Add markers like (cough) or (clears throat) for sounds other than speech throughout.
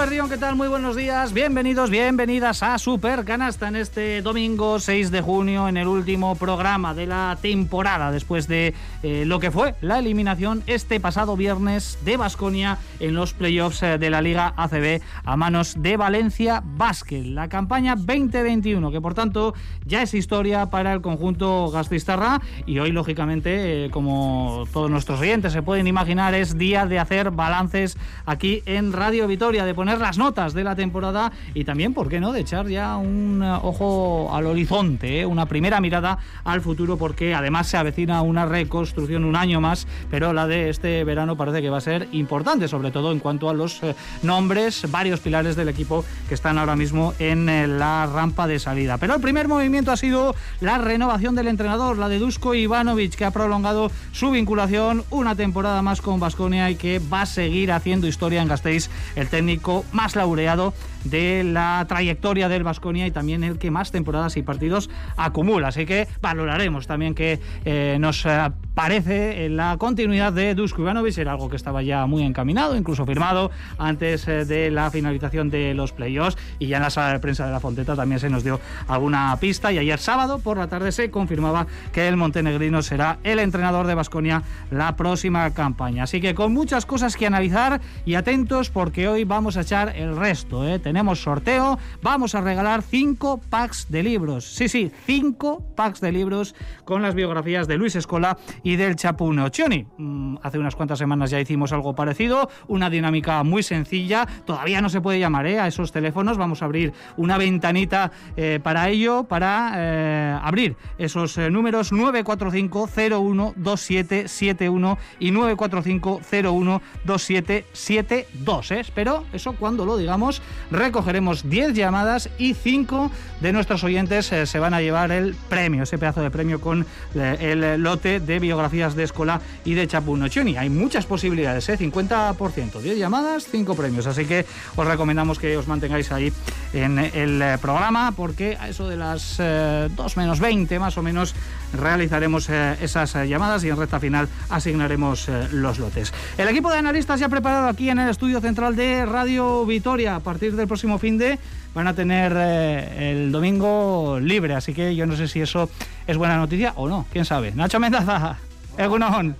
Eguardión, ¿qué tal? Muy buenos días. Bienvenidos, bienvenidas a Super Canasta en este domingo 6 de junio, en el último programa de la temporada, después de eh, lo que fue la eliminación este pasado viernes de Basconia en los playoffs eh, de la Liga ACB a manos de Valencia Basket. La campaña 2021, que por tanto ya es historia para el conjunto gastistarra y hoy, lógicamente, eh, como todos nuestros oyentes se pueden imaginar, es día de hacer balances aquí en Radio Vitoria de poner las notas de la temporada y también, ¿por qué no?, de echar ya un eh, ojo al horizonte, ¿eh? una primera mirada al futuro, porque además se avecina una reconstrucción un año más, pero la de este verano parece que va a ser importante, sobre todo en cuanto a los eh, nombres, varios pilares del equipo que están ahora mismo en la rampa de salida. Pero el primer movimiento ha sido la renovación del entrenador, la de Dusko Ivanovic, que ha prolongado su vinculación una temporada más con Basconia y que va a seguir haciendo historia en Gasteiz el técnico más laureado de la trayectoria del Vasconia y también el que más temporadas y partidos acumula. Así que valoraremos también que eh, nos eh, parece la continuidad de Dusko Ivanovic, era algo que estaba ya muy encaminado, incluso firmado antes eh, de la finalización de los playoffs y ya en la sala de prensa de la Fonteta también se nos dio alguna pista y ayer sábado por la tarde se confirmaba que el montenegrino será el entrenador de Vasconia la próxima campaña. Así que con muchas cosas que analizar y atentos porque hoy vamos a echar el resto. ¿eh? Tenemos sorteo, vamos a regalar cinco packs de libros. Sí, sí, cinco packs de libros con las biografías de Luis Escola y del Chapuno Chioni. Mm, hace unas cuantas semanas ya hicimos algo parecido, una dinámica muy sencilla. Todavía no se puede llamar ¿eh? a esos teléfonos. Vamos a abrir una ventanita eh, para ello, para abrir esos números 945 01 2771 y 945 01 2772. Espero eso cuando lo digamos, recogeremos 10 llamadas y 5 de nuestros oyentes eh, se van a llevar el premio, ese pedazo de premio con eh, el lote de biografías de Escola y de Chapuno Chuni. Hay muchas posibilidades, ¿eh? 50%, 10 llamadas, 5 premios, así que os recomendamos que os mantengáis ahí en el eh, programa porque a eso de las 2 menos 20 más o menos realizaremos esas llamadas y en recta final asignaremos los lotes. El equipo de analistas ya preparado aquí en el estudio central de Radio Vitoria. A partir del próximo fin de van a tener eh, el domingo libre, así que yo no sé si eso es buena noticia o no, quién sabe. Nacho Mendaza, Egunon.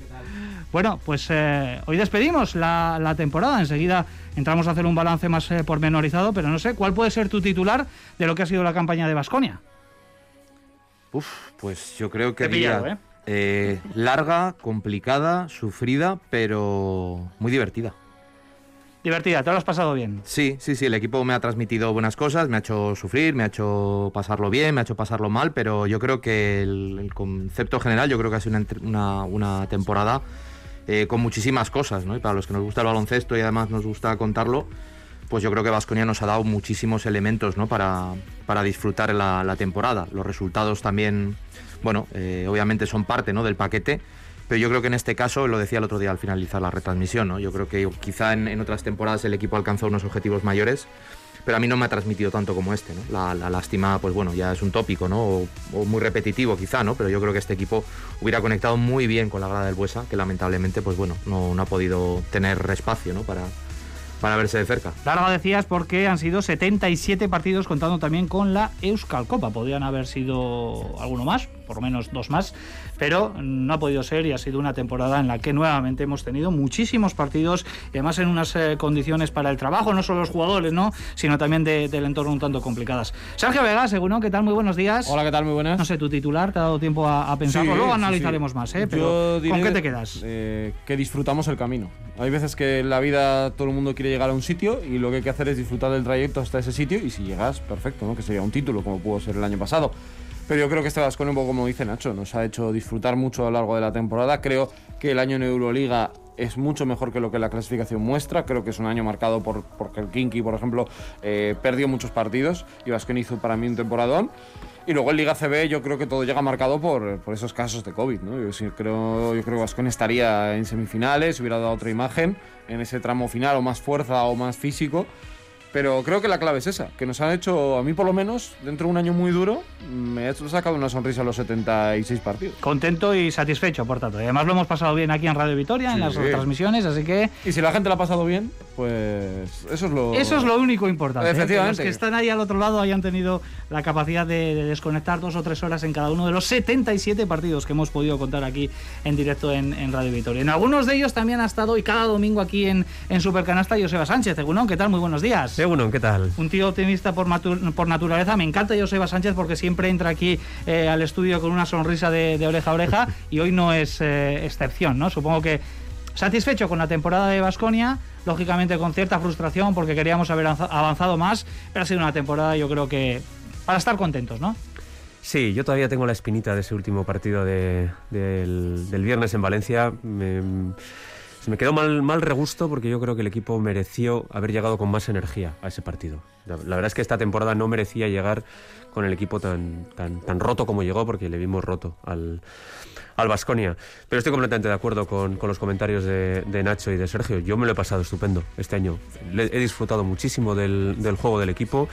Bueno, pues eh, hoy despedimos la, temporada. Enseguida entramos a hacer un balance más eh, pormenorizado, pero no sé, ¿cuál puede ser tu titular de lo que ha sido la campaña de Basconia? Uf, pues yo creo que larga, complicada, sufrida, pero muy divertida divertida, ¿te lo has pasado bien? Sí, sí, sí, el equipo me ha transmitido buenas cosas, me ha hecho sufrir, me ha hecho pasarlo bien, me ha hecho pasarlo mal, pero yo creo que el, concepto general, yo creo que ha sido una, temporada eh, con muchísimas cosas, ¿no? Y para los que nos gusta el baloncesto y además nos gusta contarlo, pues yo creo que Vasconia nos ha dado muchísimos elementos, ¿no? Para, para disfrutar la, temporada. Los resultados también, bueno, eh, obviamente son parte, ¿no? Del paquete pero yo creo que en este caso, lo decía el otro día al finalizar la retransmisión, ¿no? yo creo que quizá en, otras temporadas el equipo alcanzó unos objetivos mayores, pero a mí no me ha transmitido tanto como este. ¿no? La, lástima, pues bueno, ya es un tópico, ¿no? O, muy repetitivo quizá, ¿no? Pero yo creo que este equipo hubiera conectado muy bien con la grada del Buesa, que lamentablemente, pues bueno, no, no ha podido tener espacio, ¿no? Para, para verse de cerca. Larga decías porque han sido 77 partidos contando también con la Euskal Copa. Podrían haber sido alguno más, por lo menos dos más, pero no ha podido ser y ha sido una temporada en la que nuevamente hemos tenido muchísimos partidos y además en unas eh, condiciones para el trabajo, no solo los jugadores, ¿no? sino también del entorno un tanto complicadas. Sergio Vega, según ¿qué tal? Muy buenos días. Hola, ¿qué tal? Muy buenas. No sé, tu titular, te ha dado tiempo a, pensarlo, luego analizaremos más, ¿eh? pero ¿con qué te quedas? Eh, que disfrutamos el camino. Hay veces que en la vida todo el mundo quiere llegar a un sitio y lo que hay que hacer es disfrutar del trayecto hasta ese sitio y si llegas, perfecto, ¿no? que sería un título como pudo ser el año pasado. Pero yo creo que este Vasco, un poco como dice Nacho, nos ha hecho disfrutar mucho a lo largo de la temporada. Creo que el año en Euroliga es mucho mejor que lo que la clasificación muestra. Creo que es un año marcado por porque el Kinky, por ejemplo, eh, perdió muchos partidos y Vasco hizo para mí un temporadón. Y luego en Liga CB yo creo que todo llega marcado por, por esos casos de COVID. ¿no? Yo, creo, yo creo que Vascon estaría en semifinales, hubiera dado otra imagen en ese tramo final o más fuerza o más físico. Pero creo que la clave es esa, que nos han hecho, a mí por lo menos, dentro de un año muy duro, me ha sacado una sonrisa a los 76 partidos. Contento y satisfecho, por tanto. Y además lo hemos pasado bien aquí en Radio Vitoria, en las transmisiones, así que... Y si la gente la ha pasado bien, pues eso es lo... Eso es lo único importante. ¿eh? Efectivamente. Que los que están ahí al otro lado hayan tenido la capacidad de, de desconectar dos o tres horas en cada uno de los 77 partidos que hemos podido contar aquí en directo en, en Radio Vitoria. En algunos de ellos también ha estado y cada domingo aquí en, en Supercanasta Joseba Sánchez. Egunon, ¿qué tal? Muy buenos días. Egunon, ¿qué tal? Un tío optimista por, naturaleza. Me encanta Joseba Sánchez porque siempre entra aquí eh, al estudio con una sonrisa de, de oreja a oreja (laughs) y hoy no es eh, excepción, ¿no? Supongo que satisfecho con la temporada de Basconia, lógicamente con cierta frustración porque queríamos haber avanza- avanzado más, pero ha sido una temporada yo creo que para estar contentos, ¿no? Sí, yo todavía tengo la espinita de ese último partido de- del, viernes en Valencia. Me- me quedó mal, mal regusto porque yo creo que el equipo mereció haber llegado con más energía a ese partido. La, verdad es que esta temporada no merecía llegar con el equipo tan, tan roto como llegó porque le vimos roto al, al Basconia. Pero estoy completamente de acuerdo con, con los comentarios de, de Nacho y de Sergio. Yo me lo he pasado estupendo este año. Le- he disfrutado muchísimo del, del juego del equipo.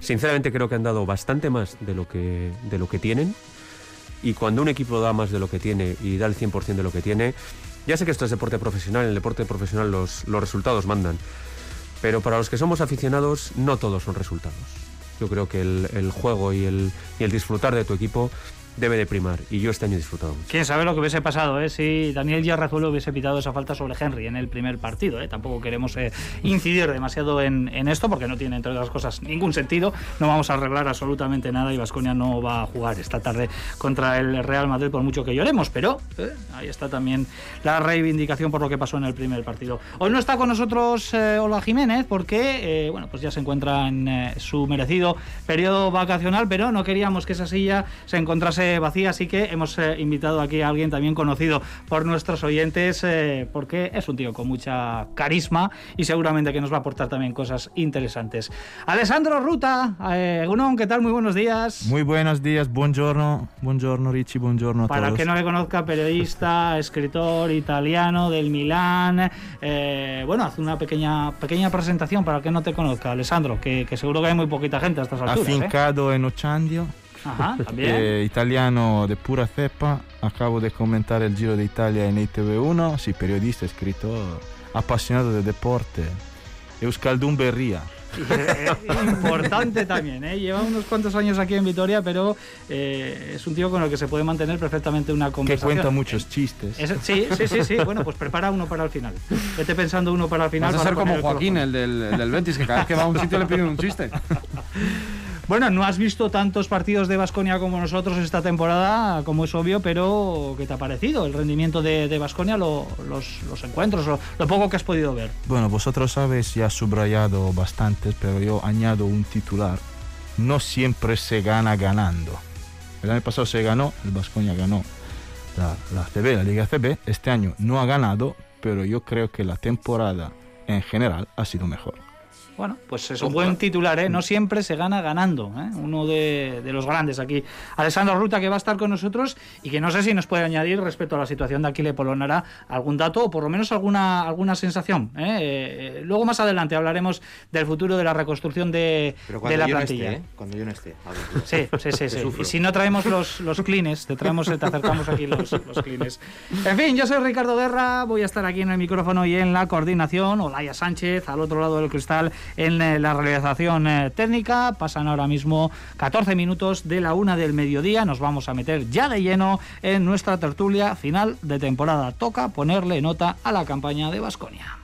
Sinceramente creo que han dado bastante más de lo que, de lo que tienen. Y cuando un equipo da más de lo que tiene y da el 100% de lo que tiene, ya sé que esto es deporte profesional, en el deporte profesional los, los resultados mandan. Pero para los que somos aficionados, no todos son resultados. Yo creo que el, el juego y el, y el disfrutar de tu equipo debe de primar. Y yo este año he disfrutado mucho. Quién sabe lo que hubiese pasado ¿eh? si Daniel Yarrazuelo hubiese pitado esa falta sobre Henry en el primer partido. ¿eh? Tampoco queremos eh, incidir demasiado en, en esto porque no tiene, entre otras cosas, ningún sentido. No vamos a arreglar absolutamente nada y Vasconia no va a jugar esta tarde contra el Real Madrid por mucho que lloremos. Pero ¿eh? ahí está también la reivindicación por lo que pasó en el primer partido. Hoy no está con nosotros eh, Ola Jiménez porque eh, bueno, pues ya se encuentra en su merecido periodo vacacional, pero no queríamos que esa silla se encontrase vacía, así que hemos eh, invitado aquí a alguien también conocido por nuestros oyentes, eh, porque es un tío con mucha carisma y seguramente que nos va a aportar también cosas interesantes. Alessandro Ruta, eh, Egunon, ¿qué tal? Muy buenos días. Muy buenos días, buongiorno, buongiorno Richie, buongiorno a Para todos. que no le conozca, periodista, (laughs) escritor italiano del Milán. Eh, bueno, haz una pequeña pequeña presentación para que no te conozca, Alessandro, que, que seguro que hay muy poquita gente a estas alturas. ¿eh? Afincado en Ochandio, Ajá, (laughs) también. eh, italiano de pura cepa, acabo de comentar el Giro de Italia en ITV1, sí, periodista, escritor, apasionado de deporte, Euskaldun Berría. Eh, (laughs) importante también, ¿eh? lleva unos cuantos años aquí en Vitoria, pero eh, es un tío con el que se puede mantener perfectamente una que conversación. cuenta muchos chistes. Es- sí, sí, sí, sí. Bueno, pues prepara uno para el final. Vete pensando uno para el final. Vas a ser como el Joaquín, colofón. el del, el del Betis, que cada vez que va a un sitio le piden un chiste. (laughs) Bueno, no has visto tantos partidos de Basconia como nosotros esta temporada, como es obvio, pero ¿qué te ha parecido el rendimiento de Basconia, los, los encuentros, lo, lo poco que has podido ver? Bueno, vosotros sabéis, ya subrayado bastantes, pero yo añado un titular. No siempre se gana ganando. El año pasado se ganó, el Vasconia ganó la, la CB, la Liga CB. Este año no ha ganado, pero yo creo que la temporada en general ha sido mejor. Bueno, pues es un buen titular, ¿eh? No siempre se gana ganando, ¿eh? Uno de, de, los grandes aquí. Alessandro Ruta, que va a estar con nosotros y que no sé si nos puede añadir respecto a la situación de Aquile Polonara algún dato o por lo menos alguna, alguna sensación. ¿eh? Eh, luego más adelante hablaremos del futuro de la reconstrucción de, de la plantilla. No esté, ¿eh? Cuando yo no esté. Sí, sí, sí. (laughs) sí. Y si no traemos los, los clines, te, traemos, te acercamos aquí los, los clines. En fin, yo soy Ricardo Guerra, voy a estar aquí en el micrófono y en la coordinación. Olaya Sánchez, al otro lado del cristal en la realización eh, técnica. Pasan ahora mismo 14 minutos de la una del mediodía. Nos vamos a meter ya de lleno en nuestra tertulia final de temporada. Toca ponerle nota a la campaña de Basconia.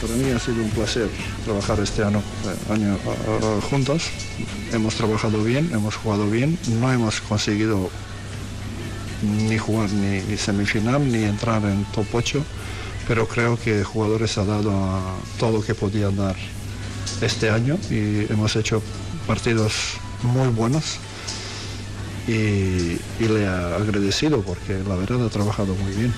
Para mí ha sido un placer trabajar este año, año uh, juntos. Hemos trabajado bien, hemos jugado bien. No hemos conseguido ni jugar ni, semifinal ni entrar en top 8, pero creo que jugadores ha dado todo lo que podían dar este año y hemos hecho partidos muy buenos y, y le he agradecido porque la verdad ha trabajado muy bien.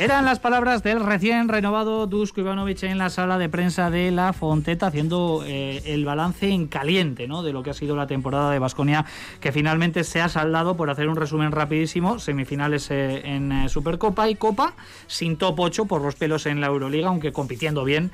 Eran las palabras del recién renovado Dusko Ivanovic en la sala de prensa de La Fonteta, haciendo eh, el balance en caliente ¿no? de lo que ha sido la temporada de Basconia, que finalmente se ha saldado, por hacer un resumen rapidísimo, semifinales eh, en eh, Supercopa y Copa, sin top 8 por los pelos en la Euroliga, aunque compitiendo bien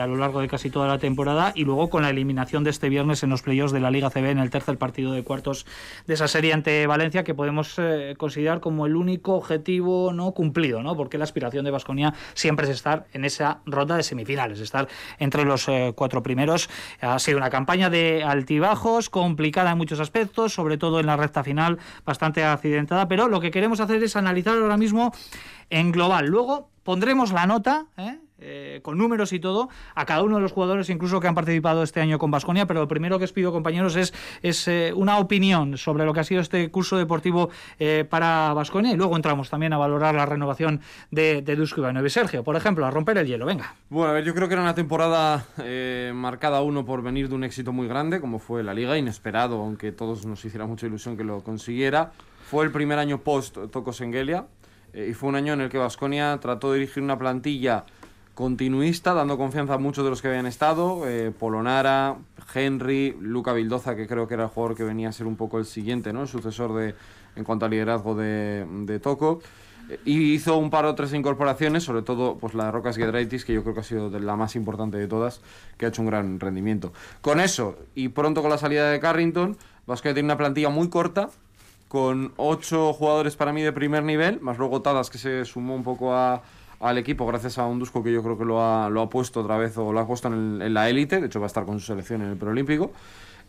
a lo largo de casi toda la temporada, y luego con la eliminación de este viernes en los playoffs de la Liga CB en el tercer partido de cuartos de esa serie ante Valencia, que podemos considerar como el único objetivo no cumplido, ¿no? porque la aspiración de Basconia siempre es estar en esa ronda de semifinales, estar entre los eh, cuatro primeros. Ha sido una campaña de altibajos, complicada en muchos aspectos, sobre todo en la recta final, bastante accidentada, pero lo que queremos hacer es analizar ahora mismo en global. Luego pondremos la nota, ¿eh? Eh, con números y todo, a cada uno de los jugadores, incluso que han participado este año con Basconia. Pero lo primero que os pido, compañeros, es, es eh, una opinión sobre lo que ha sido este curso deportivo eh, para Basconia. Y luego entramos también a valorar la renovación de, de Dusko. Sergio, por ejemplo, a romper el hielo, venga. Bueno, a ver, yo creo que era una temporada marcada uno por venir de un éxito muy grande, como fue la Liga, inesperado, aunque todos nos hiciera mucha ilusión que lo consiguiera. Fue el primer año post Tocos Engelia. y fue un año en el que Basconia trató de dirigir una plantilla continuista, dando confianza a muchos de los que habían estado, eh, Polonara, Henry, Luca Vildoza, que creo que era el jugador que venía a ser un poco el siguiente, ¿no? el sucesor de, en cuanto al liderazgo de, de Toco. Eh, y hizo un par o tres incorporaciones, sobre todo pues la Rocas Giedraitis, que yo creo que ha sido de la más importante de todas, que ha hecho un gran rendimiento. Con eso, y pronto con la salida de Carrington, Vasco tiene una plantilla muy corta, con ocho jugadores para mí de primer nivel, más luego Tadas, que se sumó un poco a, al equipo gracias a un Dusko que yo creo que lo ha, lo ha puesto otra vez o lo ha puesto en, la élite, de hecho va a estar con su selección en el preolímpico.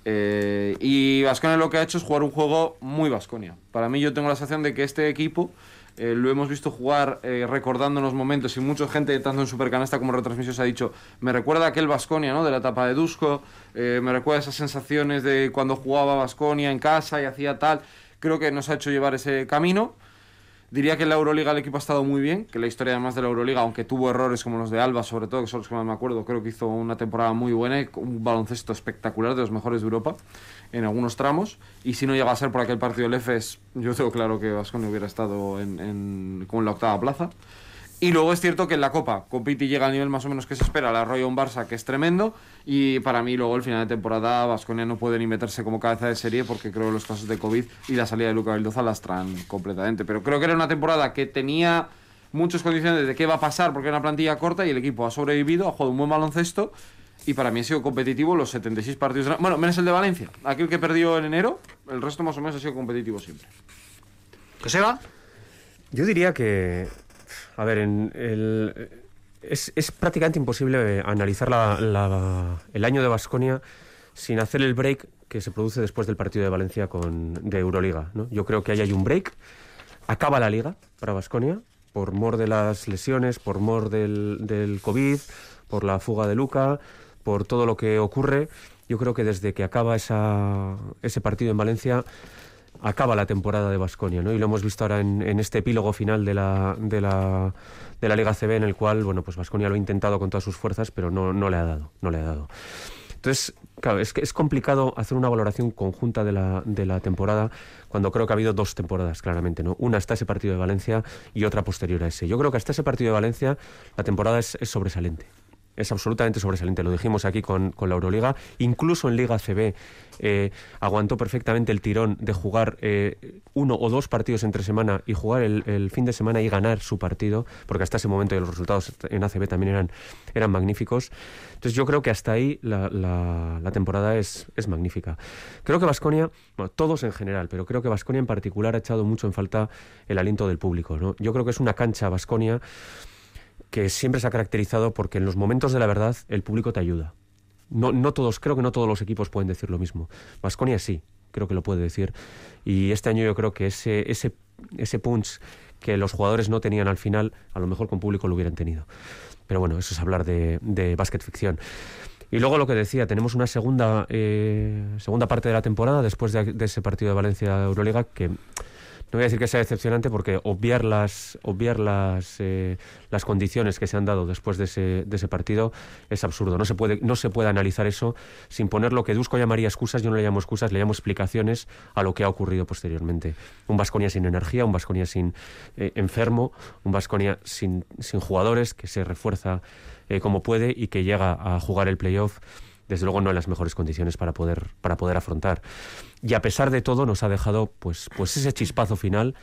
Eh, y Vasconia lo que ha hecho es jugar un juego muy Vasconia. Para mí yo tengo la sensación de que este equipo eh, lo hemos visto jugar eh, recordando los momentos y mucha gente, tanto en Supercanasta como en retransmisiones, ha dicho, me recuerda aquel Vasconia, ¿no? De la etapa de Dusko, eh, me recuerda esas sensaciones de cuando jugaba Vasconia en casa y hacía tal. Creo que nos ha hecho llevar ese camino. Diría que en la Euroliga el equipo ha estado muy bien, que la historia además de la Euroliga, aunque tuvo errores como los de Alba, sobre todo, que son los que más me acuerdo, creo que hizo una temporada muy buena y un baloncesto espectacular de los mejores de Europa en algunos tramos. Y si no llega a ser por aquel partido del EFES, yo tengo claro que Vasconi hubiera estado en, en, con la octava plaza. Y luego es cierto que en la Copa compite y llega al nivel más o menos que se espera, la un Barça que es tremendo y para mí luego el final de temporada Vasconia no puede ni meterse como cabeza de serie porque creo que los casos de COVID y la salida de Luca Vildoza las traen completamente. Pero creo que era una temporada que tenía muchas condiciones de qué va a pasar porque era una plantilla corta y el equipo ha sobrevivido, ha jugado un buen baloncesto y para mí ha sido competitivo los 76 partidos. Bueno, menos el de Valencia, aquel que perdió en enero, el resto más o menos ha sido competitivo siempre. ¿Qué se va? Yo diría que a ver, en el, es, prácticamente imposible analizar la, la, el año de Basconia sin hacer el break que se produce después del partido de Valencia con, de Euroliga. ¿no? Yo creo que ahí hay un break. Acaba la liga para Basconia por mor de las lesiones, por mor del, del COVID, por la fuga de Luca, por todo lo que ocurre. Yo creo que desde que acaba esa, ese partido en Valencia acaba la temporada de Basconia, ¿no? Y lo hemos visto ahora en, este epílogo final de la, de la, Liga CB, en el cual, bueno, pues Basconia lo ha intentado con todas sus fuerzas, pero no, no le ha dado, no le ha dado. Entonces, claro, es es complicado hacer una valoración conjunta de la, de la temporada cuando creo que ha habido dos temporadas, claramente, ¿no? Una hasta ese partido de Valencia y otra posterior a ese. Yo creo que hasta ese partido de Valencia la temporada es, es sobresaliente es absolutamente sobresaliente. Lo dijimos aquí con, con la Euroliga. Incluso en Liga CB eh, aguantó perfectamente el tirón de jugar eh, uno o dos partidos entre semana y jugar el, fin de semana y ganar su partido, porque hasta ese momento los resultados en ACB también eran, eran magníficos. Entonces yo creo que hasta ahí la, la, temporada es, es magnífica. Creo que Vasconia, bueno, todos en general, pero creo que Vasconia en particular ha echado mucho en falta el aliento del público. ¿no? Yo creo que es una cancha Vasconia que siempre se ha caracterizado porque en los momentos de la verdad el público te ayuda. No, no todos, creo que no todos los equipos pueden decir lo mismo. Vasconia sí, creo que lo puede decir. Y este año yo creo que ese, ese, ese punch que los jugadores no tenían al final, a lo mejor con público lo hubieran tenido. Pero bueno, eso es hablar de, de básquet ficción. Y luego lo que decía, tenemos una segunda, eh, segunda parte de la temporada después de, ese partido de Valencia Euroliga que no voy a decir que sea decepcionante porque obviar las, obviar las, eh, las condiciones que se han dado después de ese, de ese partido es absurdo. No se, puede, no se puede analizar eso sin poner lo que Dusko llamaría excusas, yo no le llamo excusas, le llamo explicaciones a lo que ha ocurrido posteriormente. Un Vasconia sin energía, un Vasconia sin eh, enfermo, un Vasconia sin, sin jugadores que se refuerza eh, como puede y que llega a jugar el playoff desde luego no en las mejores condiciones para poder, para poder afrontar. Y a pesar de todo nos ha dejado pues, pues ese chispazo final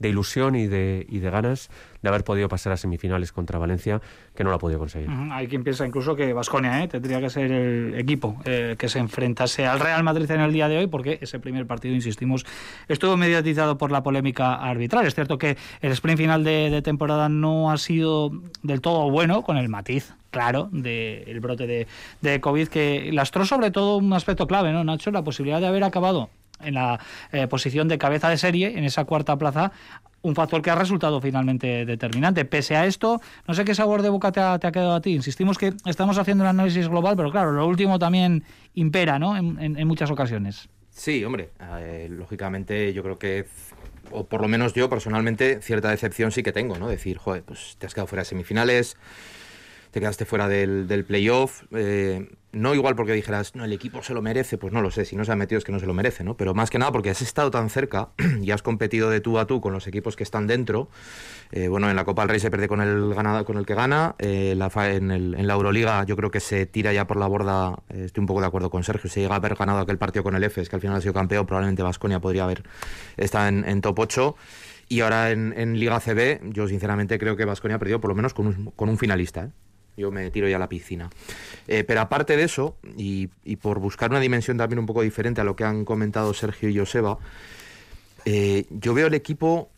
de ilusión y de, de ganas de haber podido pasar a semifinales contra Valencia, que no lo ha podido conseguir. Hay quien piensa incluso que Vasconia ¿eh? tendría que ser el equipo eh, que se enfrentase al Real Madrid en el día de hoy, porque ese primer partido, insistimos, estuvo mediatizado por la polémica arbitral. Es cierto que el sprint final de, temporada no ha sido del todo bueno, con el matiz claro del brote de, de COVID, que lastró sobre todo un aspecto clave, ¿no, Nacho? La posibilidad de haber acabado en la eh, posición de cabeza de serie, en esa cuarta plaza, un factor que ha resultado finalmente determinante. Pese a esto, no sé qué sabor de boca te ha, quedado a ti. Insistimos que estamos haciendo un análisis global, pero claro, lo último también impera, ¿no? En, muchas ocasiones. Sí, hombre, eh, lógicamente yo creo que, o por lo menos yo personalmente, cierta decepción sí que tengo, ¿no? Decir, joder, pues te has quedado fuera de semifinales, te quedaste fuera del, del playoff. Eh, no igual porque dijeras, no, el equipo se lo merece, pues no lo sé, si no se ha metido es que no se lo merece, ¿no? Pero más que nada porque has estado tan cerca (clears throat) y has competido de tú a tú con los equipos que están dentro. Eh, bueno, en la Copa del Rey se pierde con el, ganado, con el que gana. Eh, en, el, en, la Euroliga yo creo que se tira ya por la borda. estoy un poco de acuerdo con Sergio. Si llega a haber ganado aquel partido con el EFES, que al final ha sido campeón, probablemente Vasconia podría haber estado en, top 8. Y ahora en, en Liga CB, yo sinceramente creo que Vasconia ha perdido por lo menos con un, con un finalista. Yo me tiro ya a la piscina. Eh, pero aparte de eso, y, por buscar una dimensión también un poco diferente a lo que han comentado Sergio y Joseba, eh, yo veo el equipo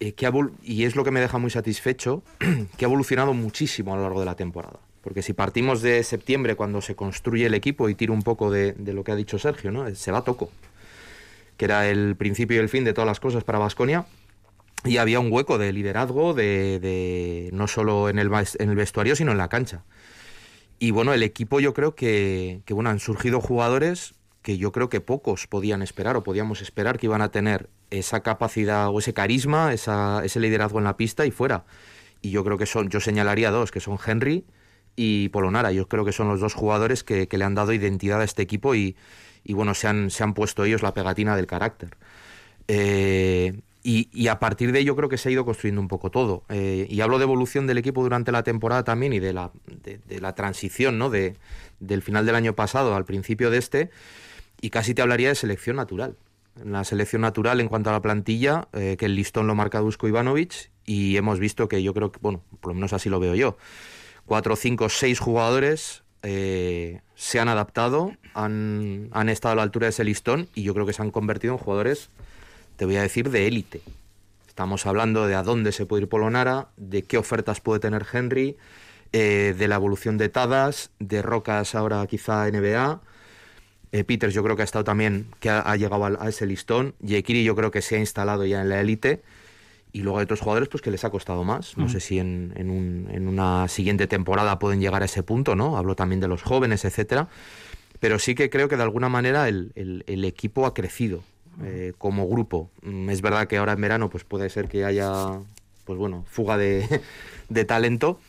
eh, que y es lo que me deja muy satisfecho, (clears throat) que ha evolucionado muchísimo a lo largo de la temporada. Porque si partimos de septiembre, cuando se construye el equipo, y tiro un poco de, de lo que ha dicho Sergio, ¿no? se va a toco, que era el principio y el fin de todas las cosas para Vasconia y había un hueco de liderazgo de, no solo en el, en el vestuario sino en la cancha. Y bueno el equipo yo creo que, que, bueno han surgido jugadores que yo creo que pocos podían esperar o podíamos esperar que iban a tener esa capacidad o ese carisma esa, ese liderazgo en la pista y fuera. Y yo creo que son yo señalaría dos que son Henry y Polonara. Yo creo que son los dos jugadores que, que le han dado identidad a este equipo y, y bueno se han, se han puesto ellos la pegatina del carácter. Eh, y, a partir de ello creo que se ha ido construyendo un poco todo. Eh, y hablo de evolución del equipo durante la temporada también y de la, de, la transición ¿no? de, del final del año pasado al principio de este. Y casi te hablaría de selección natural. La selección natural en cuanto a la plantilla, eh, que el listón lo marca Dusko Ivanovic. Y hemos visto que yo creo que, bueno, por lo menos así lo veo yo. Cuatro, cinco, seis jugadores eh, se han adaptado, han, han estado a la altura de ese listón y yo creo que se han convertido en jugadores te voy a decir de élite. Estamos hablando de a dónde se puede ir Polonara, de qué ofertas puede tener Henry, eh, de la evolución de Tadas, de Rocas ahora quizá NBA. Eh, Peters yo creo que ha estado también, que ha, llegado a, ese listón. Yekiri yo creo que se ha instalado ya en la élite. Y luego hay otros jugadores pues que les ha costado más. No sé si en, en, una siguiente temporada pueden llegar a ese punto, ¿no? Hablo también de los jóvenes, etcétera. Pero sí que creo que de alguna manera el, el equipo ha crecido. Eh, como grupo. Mm, es verdad que ahora en verano pues puede ser que haya pues bueno, fuga de, (laughs) de talento,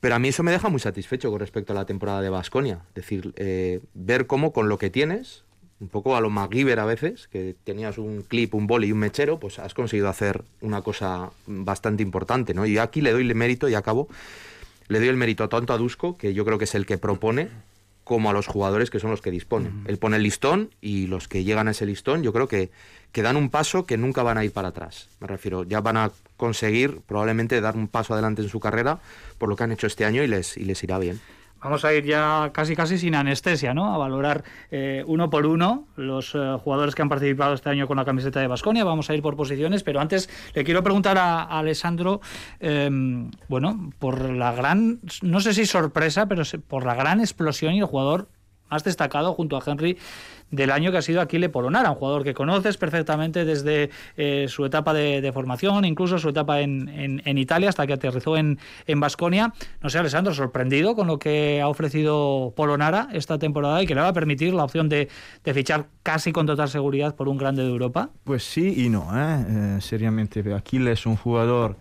pero a mí eso me deja muy satisfecho con respecto a la temporada de Basconia. Es decir, eh, ver cómo con lo que tienes, un poco a lo MacGyver a veces, que tenías un clip, un boli y un mechero, pues has conseguido hacer una cosa bastante importante, ¿no? Y aquí le doy el mérito y acabo. Le doy el mérito tanto a Dusko, que yo creo que es el que propone, como a los jugadores que son los que disponen. Él pone el listón y los que llegan a ese listón yo creo que, que dan un paso que nunca van a ir para atrás. Me refiero, ya van a conseguir probablemente dar un paso adelante en su carrera por lo que han hecho este año y les, y les irá bien vamos a ir ya casi casi sin anestesia, ¿no? A valorar eh, uno por uno los eh, jugadores que han participado este año con la camiseta de Basconia. Vamos a ir por posiciones, pero antes le quiero preguntar a, Alessandro, em, bueno, por la gran, no sé si sorpresa, pero por la gran explosión y el jugador más destacado junto a Henry del año que ha sido Aquile Polonara, un jugador que conoces perfectamente desde eh, su etapa de, formación, incluso su etapa en, Italia, hasta que aterrizó en Basconia. no sé, Alessandro, sorprendido con lo que ha ofrecido Polonara esta temporada y que le va a permitir la opción de, fichar casi con total seguridad por un grande de Europa. Pues sí y no, ¿eh? Eh, seriamente. Aquile es un jugador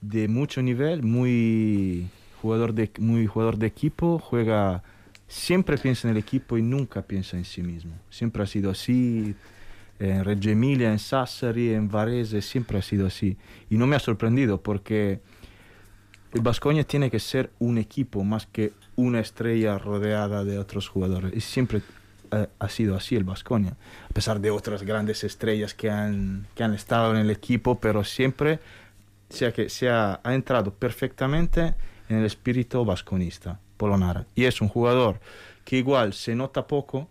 de mucho nivel, muy jugador de, muy jugador de equipo, juega siempre piensa en el equipo y nunca piensa en sí mismo. Siempre ha sido así. En Reggio Emilia, en Sassari, en Varese, siempre ha sido así. Y no me ha sorprendido porque el Vascoña tiene que ser un equipo más que una estrella rodeada de otros jugadores. Y siempre eh, ha sido así el Vascoña. A pesar de otras grandes estrellas que han, que han estado en el equipo, pero siempre sea que se ha, ha entrado perfectamente en el espíritu vasconista. Polonara. Y es un jugador que igual se nota poco,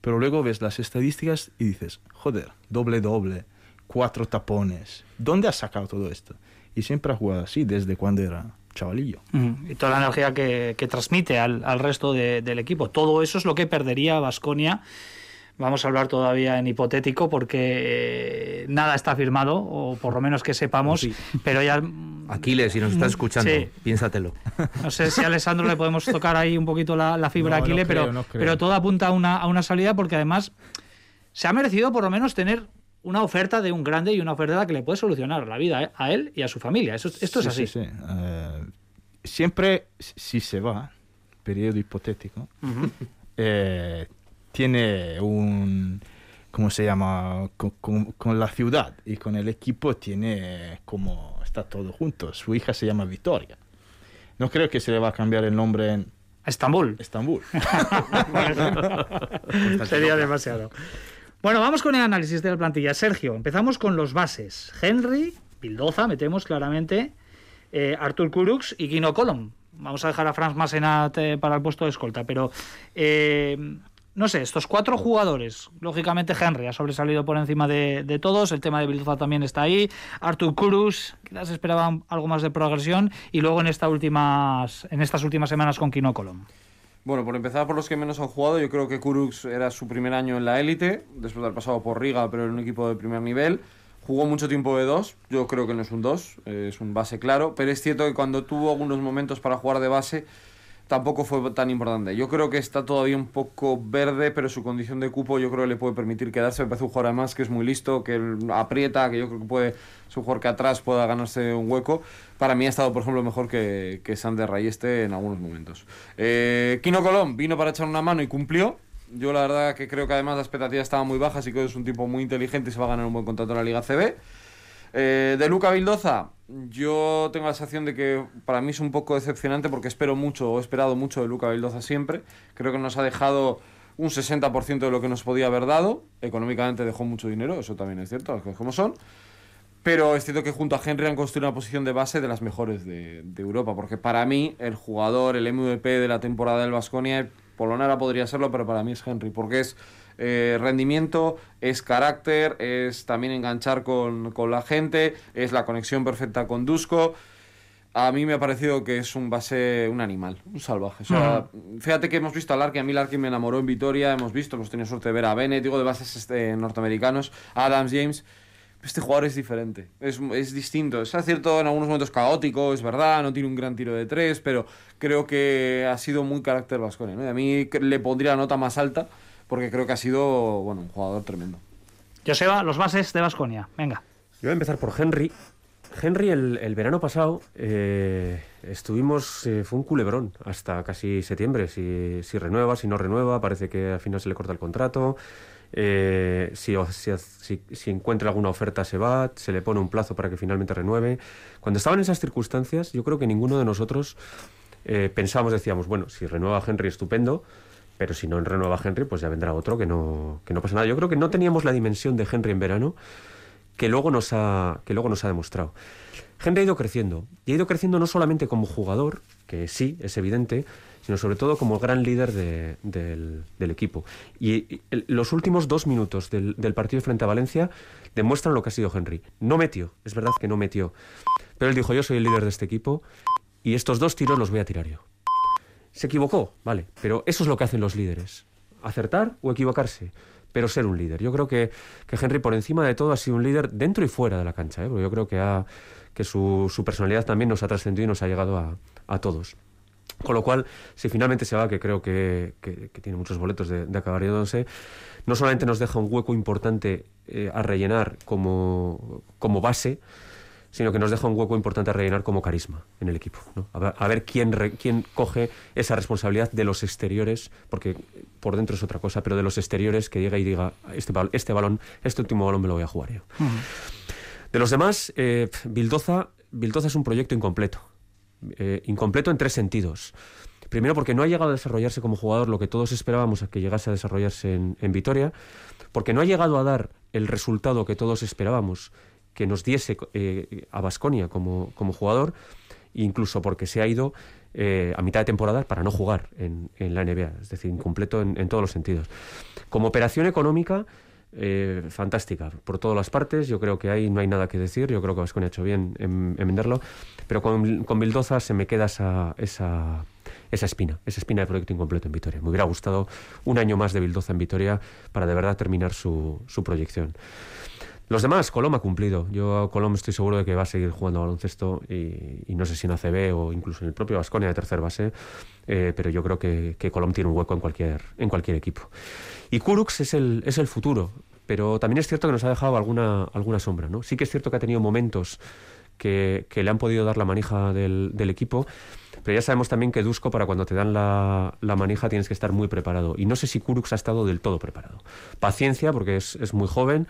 pero luego ves las estadísticas y dices, joder, doble doble, cuatro tapones. ¿Dónde has sacado todo esto? Y siempre ha jugado así desde cuando era chavalillo. Y toda la energía que, transmite al, resto del equipo. Todo eso es lo que perdería Vasconia Vamos a hablar todavía en hipotético porque eh, nada está firmado, o por lo menos que sepamos, pero ya... Aquiles, si nos estás escuchando, piénsatelo. No sé si a Alessandro le podemos tocar ahí un poquito la, fibra Aquiles, pero, pero todo apunta a una, a una salida porque además se ha merecido por lo menos tener una oferta de un grande y una oferta que le puede solucionar la vida eh, a él y a su familia. Eso, esto es así. Eh, siempre, si se va, periodo hipotético, tiene un, ¿cómo se llama? Con, la ciudad y con el equipo tiene como está todo junto. Su hija se llama Victoria. No creo que se le va a cambiar el nombre en Estambul. Estambul. (laughs) Sería demasiado. Bueno, vamos con el análisis de la plantilla. Sergio, empezamos con los bases. Henry, Bildoza, metemos claramente, eh, Artur Kurux y Kino Colom. Vamos a dejar a Franz Massenat eh, para el puesto de escolta, pero eh, no sé, estos cuatro jugadores, lógicamente Henry ha sobresalido por encima de, todos, el tema de Bilduza también está ahí, Artur Kurus, quizás esperaban algo más de progresión, y luego en, últimas, estas últimas semanas con Kino Colom. Bueno, por empezar por los que menos han jugado, yo creo que Kurux era su primer año en la élite, después de haber pasado por Riga, pero en un equipo de primer nivel. Jugó mucho tiempo de dos, yo creo que no es un dos, es un base claro, pero es cierto que cuando tuvo algunos momentos para jugar de base, tampoco fue tan importante. Yo creo que está todavía un poco verde, pero su condición de cupo yo creo que le puede permitir quedarse. Me parece un jugador además que es muy listo, que aprieta, que yo creo que puede, es un jugador que atrás pueda ganarse un hueco. Para mí ha estado, por ejemplo, mejor que, que Sander Rayeste en algunos momentos. Eh, Kino Colón vino para echar una mano y cumplió. Yo la verdad que creo que además las expectativas estaban muy bajas y que es un tipo muy inteligente y se va a ganar un buen contrato en la Liga CB. Eh, de Luca Vildoza, yo tengo la sensación de que para mí es un poco decepcionante porque espero mucho, o he esperado mucho de Luca Vildoza siempre. Creo que nos ha dejado un 60% de lo que nos podía haber dado. Económicamente dejó mucho dinero, eso también es cierto, las cosas como son. Pero es cierto que junto a Henry han construido una posición de base de las mejores de, Europa, porque para mí el jugador, el MVP de la temporada del Vasconia, Polonara podría serlo, pero para mí es Henry, porque es eh, rendimiento, es carácter, es también enganchar con, la gente, es la conexión perfecta con Dusko. A mí me ha parecido que es un base, un animal, un salvaje. Fíjate que hemos visto a Larkin, a mí Larkin me enamoró en Vitoria, hemos visto, hemos tenido suerte de ver a Bennett, digo de bases este, norteamericanos, Adams, James. Este jugador es diferente, es, es distinto. Es cierto en algunos momentos caótico, es verdad, no tiene un gran tiro de tres, pero creo que ha sido muy carácter vascone. ¿no? a mí le pondría la nota más alta porque creo que ha sido bueno, un jugador tremendo. Joseba, los bases de Vasconia, venga. Yo voy a empezar por Henry. Henry, el, verano pasado eh, estuvimos, eh, fue un culebrón hasta casi septiembre. Si, si, renueva, si no renueva, parece que al final se le corta el contrato. Eh, si, si, si, encuentra alguna oferta se va, se le pone un plazo para que finalmente renueve. Cuando estaban en esas circunstancias, yo creo que ninguno de nosotros pensábamos, decíamos, bueno, si renueva Henry, estupendo, pero si no en renueva Henry, pues ya vendrá otro que no, que no pasa nada. Yo creo que no teníamos la dimensión de Henry en verano que luego nos ha, que luego nos ha demostrado. Henry ha ido creciendo. Y ha ido creciendo no solamente como jugador, que sí, es evidente, sino sobre todo como gran líder del, equipo. Y, los últimos dos minutos del, del, partido frente a Valencia demuestran lo que ha sido Henry. No metió, es verdad que no metió. Pero él dijo, yo soy el líder de este equipo y estos dos tiros los voy a tirar yo. Se equivocó, vale, pero eso es lo que hacen los líderes. acertar o equivocarse, pero ser un líder. Yo creo que, que Henry por encima de todo ha sido un líder dentro y fuera de la cancha, ¿eh? yo creo que, ha, que su, su personalidad también nos ha trascendido y nos ha llegado a, a todos. Con lo cual, si finalmente se va, que creo que, que, que tiene muchos boletos de, de acabar yéndose, no solamente nos deja un hueco importante eh, a rellenar como, como base, sino que nos deja un hueco importante a rellenar como carisma en el equipo. ¿no? A, ver, a ver, quién, re, quién coge esa responsabilidad de los exteriores, porque por dentro es otra cosa, pero de los exteriores que llega y diga, este, este balón, este último balón me lo voy a jugar yo. Uh -huh. De los demás, eh, Bildoza, Bildoza es un proyecto incompleto. Eh, incompleto en tres sentidos. Primero porque no ha llegado a desarrollarse como jugador lo que todos esperábamos a que llegase a desarrollarse en, en Vitoria, porque no ha llegado a dar el resultado que todos esperábamos que nos diese eh, a Basconia como, como, jugador, incluso porque se ha ido eh, a mitad de temporada para no jugar en, en la NBA, es decir, incompleto en, todos los sentidos. Como operación económica, eh, fantástica por todas las partes. Yo creo que ahí no hay nada que decir. Yo creo que Vasconia ha hecho bien en, en, venderlo. Pero con, con Bildoza se me queda esa, esa, esa espina, esa espina de proyecto incompleto en Vitoria. Me hubiera gustado un año más de Bildoza en Vitoria para de verdad terminar su, su proyección. Los demás, Colom ha cumplido. Yo Colom estoy seguro de que va a seguir jugando baloncesto y, no sé si en ACB o incluso en el propio Vasconia de tercer base, eh, pero yo creo que, que, Colom tiene un hueco en cualquier, en cualquier equipo. Y Kurux es el, es el futuro, pero también es cierto que nos ha dejado alguna, alguna sombra. ¿no? Sí que es cierto que ha tenido momentos que, le han podido dar la manija del, del, equipo, pero ya sabemos también que Dusko para cuando te dan la, la, manija tienes que estar muy preparado. Y no sé si Kurux ha estado del todo preparado. Paciencia, porque es, es muy joven,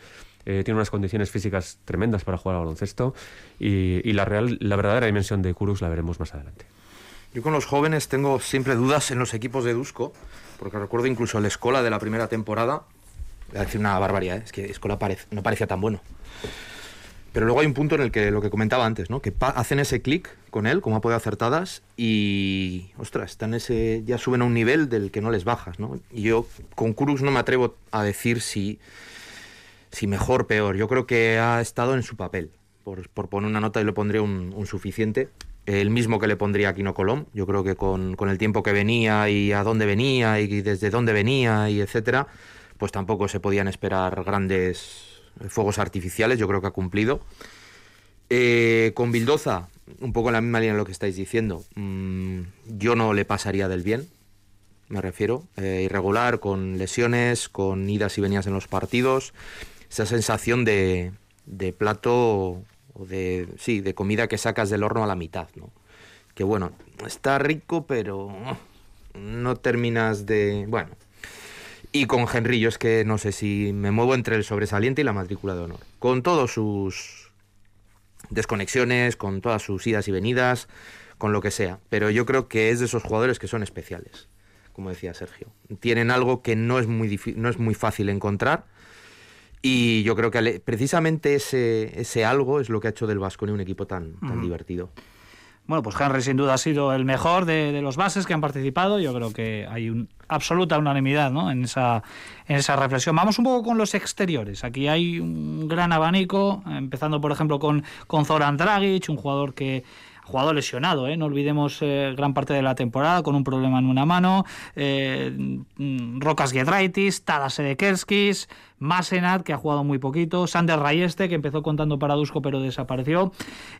eh, tiene unas condiciones físicas tremendas para jugar al baloncesto y, y, la, real, la verdadera dimensión de Kurux la veremos más adelante. Yo con los jóvenes tengo siempre dudas en los equipos de Dusko, porque recuerdo incluso el Escola de la primera temporada, voy a decir una barbaridad, ¿eh? es que Escola no parecía tan bueno. Pero luego hay un punto en el que lo que comentaba antes, ¿no? que hacen ese clic con él, como apoyo acertadas, y ostras, están ese, ya suben a un nivel del que no les bajas. ¿no? Y yo con Kurux no me atrevo a decir si si mejor, peor. Yo creo que ha estado en su papel. Por, poner una nota, y le pondría un, suficiente. El mismo que le pondría a Quino Colom. Yo creo que con, con, el tiempo que venía y a dónde venía y desde dónde venía y etcétera, pues tampoco se podían esperar grandes fuegos artificiales. Yo creo que ha cumplido. Eh, con Bildoza, un poco en la misma línea de lo que estáis diciendo. Mmm, yo no le pasaría del bien, me refiero. Eh, irregular, con lesiones, con idas y venidas en los partidos esa sensación de, de plato o de sí de comida que sacas del horno a la mitad no que bueno está rico pero no terminas de bueno. Y con es que no sé si me muevo entre el sobresaliente y la matrícula de honor. Con todos sus desconexiones con todas sus idas y venidas con lo que sea. Pero yo creo que es de esos jugadores que son especiales como decía Sergio. Tienen algo que no es muy no es muy fácil encontrar y yo creo que precisamente ese, ese algo es lo que ha hecho del Vasconia un equipo tan, tan mm. divertido. Bueno, pues Henry sin duda ha sido el mejor de, de, los bases que han participado. Yo creo que hay un, absoluta unanimidad ¿no? en, esa, en esa reflexión. Vamos un poco con los exteriores. Aquí hay un gran abanico, empezando por ejemplo con, con Zoran Dragic, un jugador que jugador lesionado, ¿eh? no olvidemos eh, gran parte de la temporada con un problema en una mano, eh, Rocas Giedraitis, Tadas Edekerskis, Masenat, que ha jugado muy poquito, Sander Rayeste, que empezó contando para Dusko pero desapareció.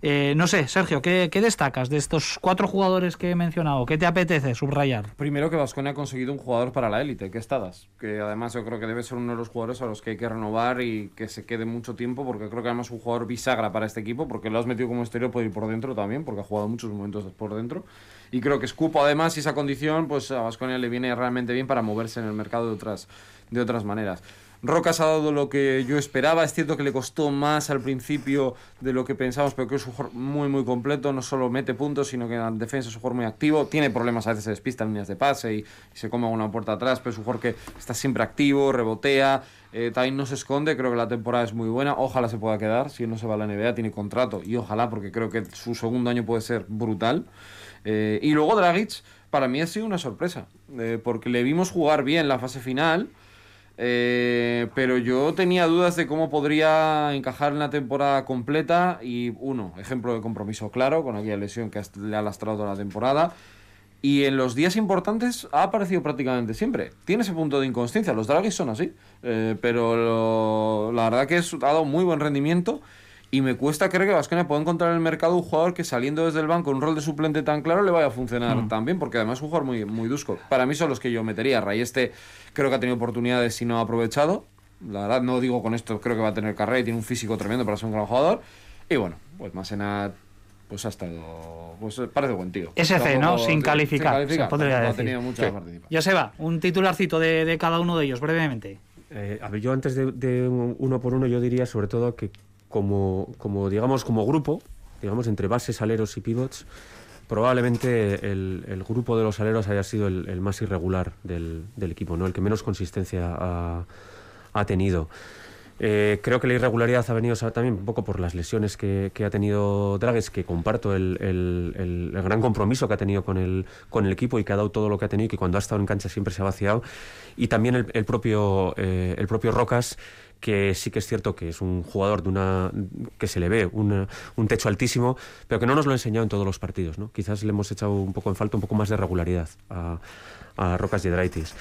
Eh, no sé, Sergio, ¿qué, ¿qué, destacas de estos cuatro jugadores que he mencionado? ¿Qué te apetece subrayar? Primero que Vasconia ha conseguido un jugador para la élite, que es Tadas, que además yo creo que debe ser uno de los jugadores a los que hay que renovar y que se quede mucho tiempo, porque creo que además es un jugador bisagra para este equipo, porque lo has metido como exterior, puede ir por dentro también, porque ha jugado muchos momentos por dentro. Y creo que Scupo además y esa condición, pues a Vasconia le viene realmente bien para moverse en el mercado de otras, de otras maneras. Rocas ha dado lo que yo esperaba. Es cierto que le costó más al principio de lo que pensamos, pero que es un jugador muy, muy completo. No solo mete puntos, sino que en defensa es un jugador muy activo. Tiene problemas, a veces se despista en líneas de pase y, se come una puerta atrás, pero es un jugador que está siempre activo, rebotea. Eh, también no se esconde, creo que la temporada es muy buena. Ojalá se pueda quedar. Si no se va a la NBA, tiene contrato y ojalá, porque creo que su segundo año puede ser brutal. Eh, y luego Dragic, para mí ha sido una sorpresa, eh, porque le vimos jugar bien la fase final. Eh, pero yo tenía dudas de cómo podría encajar en la temporada completa y uno, ejemplo de compromiso claro con aquella lesión que le ha lastrado la temporada y en los días importantes ha aparecido prácticamente siempre. Tiene ese punto de inconsciencia. Los Draghi son así. Eh, pero la verdad que ha dado muy buen rendimiento. Y me cuesta creer que Vasconia pueda encontrar en el mercado un jugador que saliendo desde el banco un rol de suplente tan claro le vaya a funcionar tan bien, porque además es un jugador muy, muy dusco. Para mí son los que yo metería. Rayeste creo que ha tenido oportunidades y no ha aprovechado. La verdad, no digo con esto, creo que va a tener carrera y tiene un físico tremendo para ser un gran jugador. Y bueno, pues Masena pues ha estado. Pues parece buen tío. SC, ¿no? Sin calificar, se podría Ha decir. tenido mucha participación. Ya se va, un titularcito de, de cada uno de ellos, brevemente. Eh, a ver, yo antes de, de un- uno por uno, yo diría sobre todo que como, como digamos, como grupo, digamos, entre bases, aleros y pivots, probablemente el, el grupo de los aleros haya sido el, el más irregular del, del equipo, ¿no? El que menos consistencia ha, ha tenido. Eh, creo que la irregularidad ha venido también un poco por las lesiones que, que ha tenido Dragues, que comparto el, el- el- el gran compromiso que ha tenido con el, con el equipo y que ha dado todo lo que ha tenido y que cuando ha estado en cancha siempre se ha vaciado. Y también el propio, eh, el propio Rocas, que sí que es cierto que es un jugador de una que se le ve una- un techo altísimo, pero que no nos lo ha enseñado en todos los partidos. ¿no? Quizás le hemos echado un poco en falta un poco más de regularidad a, a Rocas Giedraitis.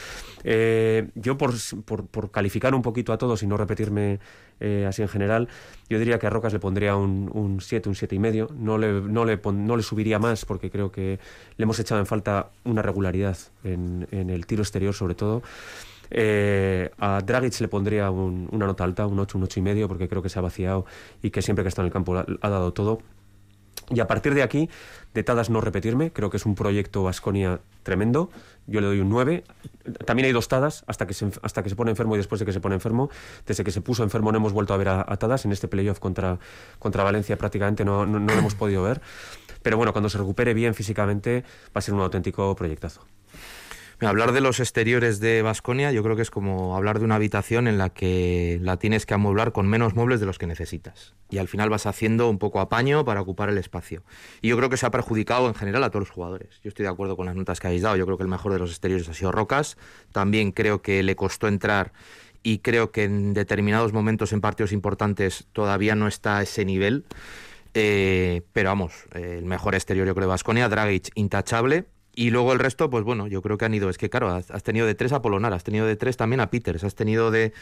Eh, yo, por, por- por calificar un poquito a todos y no repetirme eh, así en general, yo diría que a Rocas le pondría un, un 7, un 7 y medio. No le, no, le pon- no le subiría más porque creo que le hemos echado en falta una regularidad en, en el tiro exterior, sobre todo. Eh, a Dragic le pondría un- una nota alta, un 8, un 8 y medio, porque creo que se ha vaciado y que siempre que está en el campo ha, ha dado todo. Y a partir de aquí, de Tadas no repetirme, creo que es un proyecto Vasconia tremendo. Yo le doy un 9. También hay dos Tadas hasta que, se, hasta que se pone enfermo y después de que se pone enfermo. Desde que se puso enfermo no hemos vuelto a ver a Tadas. En este playoff contra, contra Valencia prácticamente no, no, no lo hemos podido ver. Pero bueno, cuando se recupere bien físicamente va a ser un auténtico proyectazo. Hablar de los exteriores de Vasconia, yo creo que es como hablar de una habitación en la que la tienes que amueblar con menos muebles de los que necesitas. Y al final vas haciendo un poco apaño para ocupar el espacio. Y yo creo que se ha perjudicado en general a todos los jugadores. Yo estoy de acuerdo con las notas que habéis dado. Yo creo que el mejor de los exteriores ha sido Rocas. También creo que le costó entrar y creo que en determinados momentos en partidos importantes todavía no está a ese nivel. Eh, pero vamos, eh, el mejor exterior yo creo de Vasconia, Dragic intachable. Y luego el resto, pues bueno, yo creo que han ido, es que claro, has, tenido de tres a Polonar, has tenido de tres también a Peters, has tenido de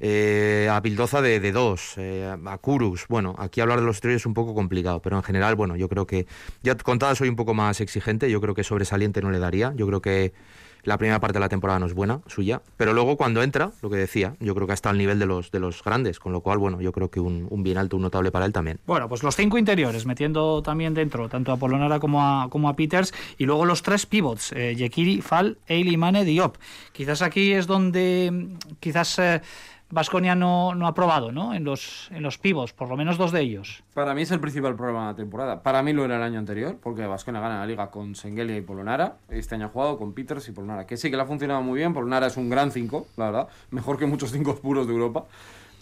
eh, a Bildoza de, de dos, eh, a Kurus. Bueno, aquí hablar de los exteriores es un poco complicado, pero en general, bueno, yo creo que ya contada soy un poco más exigente, yo creo que sobresaliente no le daría, yo creo que la primera parte de la temporada no es buena, suya, pero luego cuando entra, lo que decía, yo creo que está al nivel de los, de los grandes, con lo cual, bueno, yo creo que un, un bien alto, un notable para él también. Bueno, pues los cinco interiores, metiendo también dentro tanto a Polonara como a, como a Peters, y luego los tres pivots, eh, Yekiri, Fal, Eili, Mane, Diop. Quizás aquí es donde mm, quizás Vasconia no, no ha probado, ¿no? En los, en los pivots, por lo menos dos de ellos. Para mí es el principal problema de la temporada. Para mí lo era el año anterior, porque Vasconia gana la liga con Sengelia y Polonara. Este año ha jugado con Peters y Polonara, que sí que le ha funcionado muy bien. Polonara es un gran 5, la verdad. (laughs) Mejor que muchos 5 puros de Europa.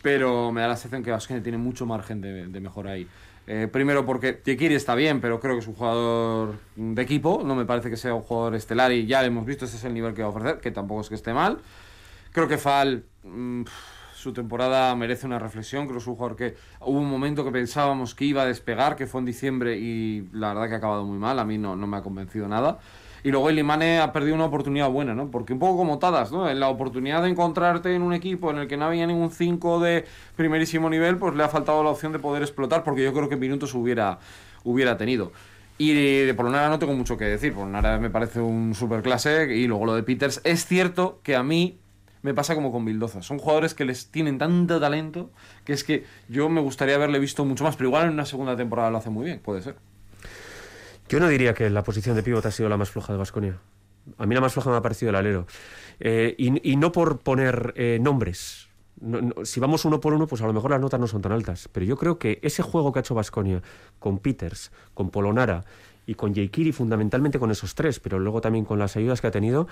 Pero me da la sensación que Vasconia tiene mucho margen de, de mejora ahí. Eh, primero porque Yekiri está bien, pero creo que es un jugador de equipo. No me parece que sea un jugador estelar y ya lo hemos visto, ese es el nivel que va a ofrecer, que tampoco es que esté mal. Creo que Fal, mm, su temporada merece una reflexión. Creo que es un jugador que hubo un momento que pensábamos que iba a despegar, que fue en diciembre y la verdad que ha acabado muy mal. A mí no, no me ha convencido nada. Y luego el Limane ha perdido una oportunidad buena, ¿no? Porque un poco como Tadas, ¿no? En la oportunidad de encontrarte en un equipo en el que no había ningún 5 de primerísimo nivel, pues le ha faltado la opción de poder explotar, porque yo creo que minutos hubiera, hubiera tenido. Y de Polonara no tengo mucho que decir. Polonara me parece un superclase. Y luego lo de Peters. Es cierto que a mí me pasa como con Bildoza. Son jugadores que les tienen tanto talento que es que yo me gustaría haberle visto mucho más. Pero igual en una segunda temporada lo hace muy bien, puede ser. Yo no diría que la posición de pívot ha sido la más floja de Vasconia. A mí la más floja me ha parecido el alero. Eh, y, no por poner eh, nombres. No- no, si vamos uno por uno, pues a lo mejor las notas no son tan altas. Pero yo creo que ese juego que ha hecho Vasconia con Peters, con Polonara y con Jeikiri, fundamentalmente con esos tres, pero luego también con las ayudas que ha tenido,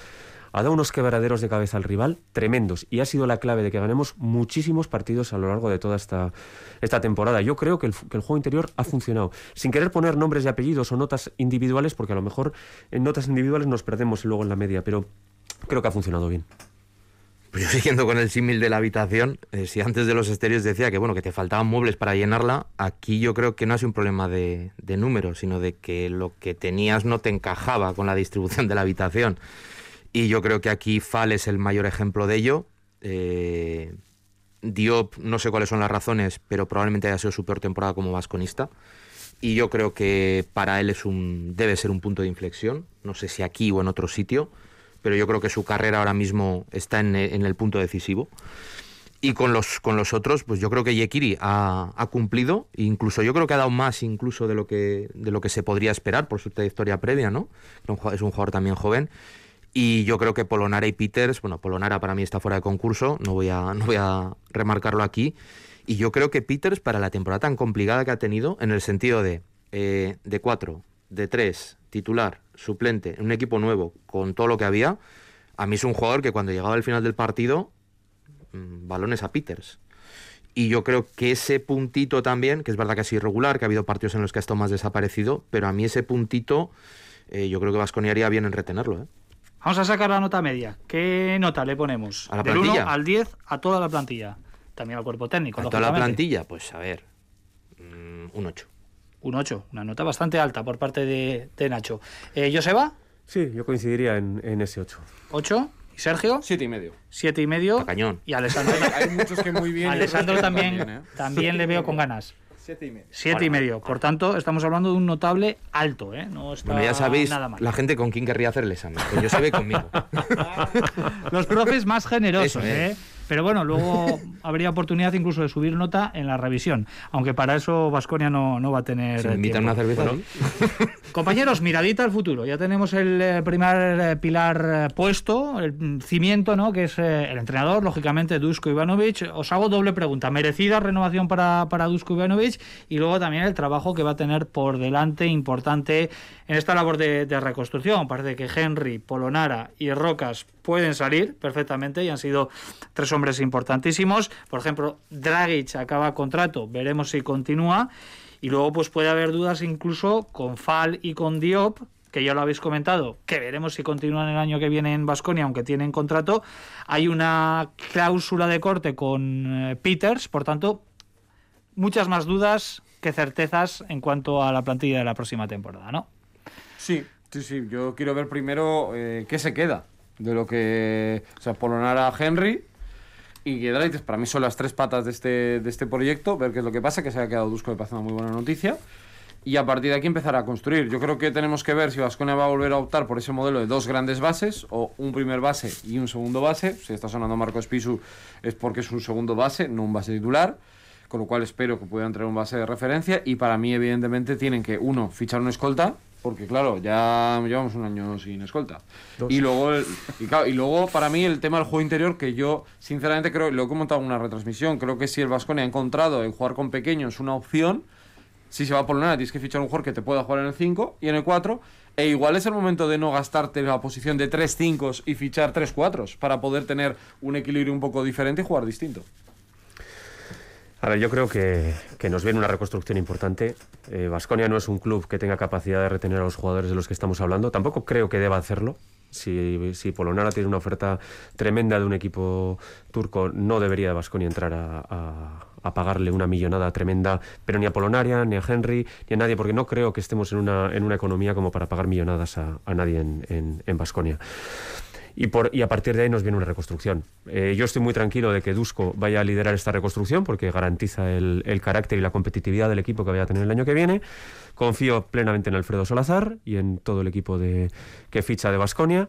ha dado unos quebraderos de cabeza al rival tremendos y ha sido la clave de que ganemos muchísimos partidos a lo largo de toda esta, esta temporada. Yo creo que el, juego interior ha funcionado, sin querer poner nombres y apellidos o notas individuales, porque a lo mejor en notas individuales nos perdemos luego en la media, pero creo que ha funcionado bien. Pues yo siguiendo con el símil de la habitación, eh, si antes de los estéreos decía que bueno que te faltaban muebles para llenarla, aquí yo creo que no es un problema de, de números, sino de que lo que tenías no te encajaba con la distribución de la habitación. Y yo creo que aquí Fal es el mayor ejemplo de ello. Eh, Diop, no sé cuáles son las razones, pero probablemente haya sido su peor temporada como vasconista. Y yo creo que para él es un, debe ser un punto de inflexión. No sé si aquí o en otro sitio, pero yo creo que su carrera ahora mismo está en, en el punto decisivo. Y con los, con los otros, pues yo creo que Yekiri ha, ha, cumplido, incluso yo creo que ha dado más incluso de lo que, de lo que se podría esperar por su trayectoria previa, ¿no? Es un jugador también joven. Y yo creo que Polonara y Peters, bueno, Polonara para mí está fuera de concurso, no voy a, no voy a remarcarlo aquí. Y yo creo que Peters, para la temporada tan complicada que ha tenido, en el sentido de eh, de cuatro, de tres, titular, suplente, en un equipo nuevo, con todo lo que había, a mí es un jugador que cuando llegaba al final del partido, mmm, balones a Peters. Y yo creo que ese puntito también, que es verdad que es irregular, que ha habido partidos en los que ha estado más desaparecido, pero a mí ese puntito, eh, yo creo que Vasconia haría bien en retenerlo. ¿eh? Vamos a sacar la nota media. ¿Qué nota le ponemos? ¿A la Del plantilla? 1 al 10 a toda la plantilla. También al cuerpo técnico. ¿A toda la plantilla? Pues a ver, mmm, un 8. Un 8, una nota bastante alta por parte de, de Nacho. Eh, ¿Joseba? Sí, yo coincidiría en, en ese 8. 8. ¿Y Sergio? Siete y medio. 7 y medio. Está cañón. Y Alessandro, (laughs) Hay muchos que muy bien. Alessandro también, también, ¿eh? también le veo con ganas. Siete y medio. Siete y medio. Por tanto, estamos hablando de un notable alto, ¿eh? No está Bueno, ya sabéis nada mal. la gente con quién querría hacer el examen. Pues yo se ve conmigo. (laughs) Los profes más generosos, Eso. ¿eh? Pero bueno, luego (laughs) habría oportunidad incluso de subir nota en la revisión. Aunque para eso Vasconia no, no va a tener. Si invitan una cerveza, Bueno. (laughs) Compañeros, miradita al futuro. Ya tenemos el eh, primer eh, pilar eh, puesto, el mm, cimiento, ¿no? Que es el entrenador, lógicamente, Dusko Ivanovic. Os hago doble pregunta. ¿Merecida renovación para, para Dusko Ivanovic? Y luego también el trabajo que va a tener por delante, importante, en esta labor de, de reconstrucción. Parece que Henry, Polonara y Rocas pueden salir perfectamente y han sido tres hombres importantísimos. Por ejemplo, Dragic acaba contrato, veremos si continúa. Y luego pues puede haber dudas incluso con Fal y con Diop, que ya lo habéis comentado, que veremos si continúan el año que viene en Basconia, aunque tienen contrato. Hay una cláusula de corte con eh, Peters, por tanto, muchas más dudas que certezas en cuanto a la plantilla de la próxima temporada, ¿no? Sí, sí, sí. Yo quiero ver primero eh, qué se queda de lo que. O sea, Polonara a Henry y Giedraitis. Para mí son las tres patas de este, de este proyecto. Ver qué es lo que pasa, que se ha quedado Dusko, me parece una muy buena noticia. Y a partir de aquí empezar a construir. Yo creo que tenemos que ver si Vasconia va a volver a optar por ese modelo de dos grandes bases o un primer base y un segundo base. Si está sonando Marcos Pisu es porque es un segundo base, no un base titular con lo cual espero que puedan traer un base de referencia y para mí evidentemente tienen que uno fichar un escolta porque claro ya llevamos un año sin escolta Dos. y luego el- y, claro, y luego para mí el tema del juego interior que yo sinceramente creo lo he comentado en una retransmisión creo que si el Vasconia ha encontrado el jugar con pequeños una opción si se va por nada tienes que fichar un jugador que te pueda jugar en el 5 y en el 4 e igual es el momento de no gastarte la posición de 3 5 y fichar 3 4 para poder tener un equilibrio un poco diferente y jugar distinto A ver, yo creo que, que nos viene una reconstrucción importante. Vasconia no es un club que tenga capacidad de retener a los jugadores de los que estamos hablando. Tampoco creo que deba hacerlo. Si, si Polonara tiene una oferta tremenda de un equipo turco, no debería de Vasconia entrar a, a- pagarle una millonada tremenda, pero ni a Polonaria, ni a Henry, ni a nadie, porque no creo que estemos en una, en una economía como para pagar millonadas a, a nadie en Vasconia. Y, por, y a partir de ahí nos viene una reconstrucción. Eh, yo estoy muy tranquilo de que Dusko vaya a liderar esta reconstrucción porque garantiza el, el carácter y la competitividad del equipo que vaya a tener el año que viene. Confío plenamente en Alfredo Salazar y en todo el equipo de, que ficha de Basconia.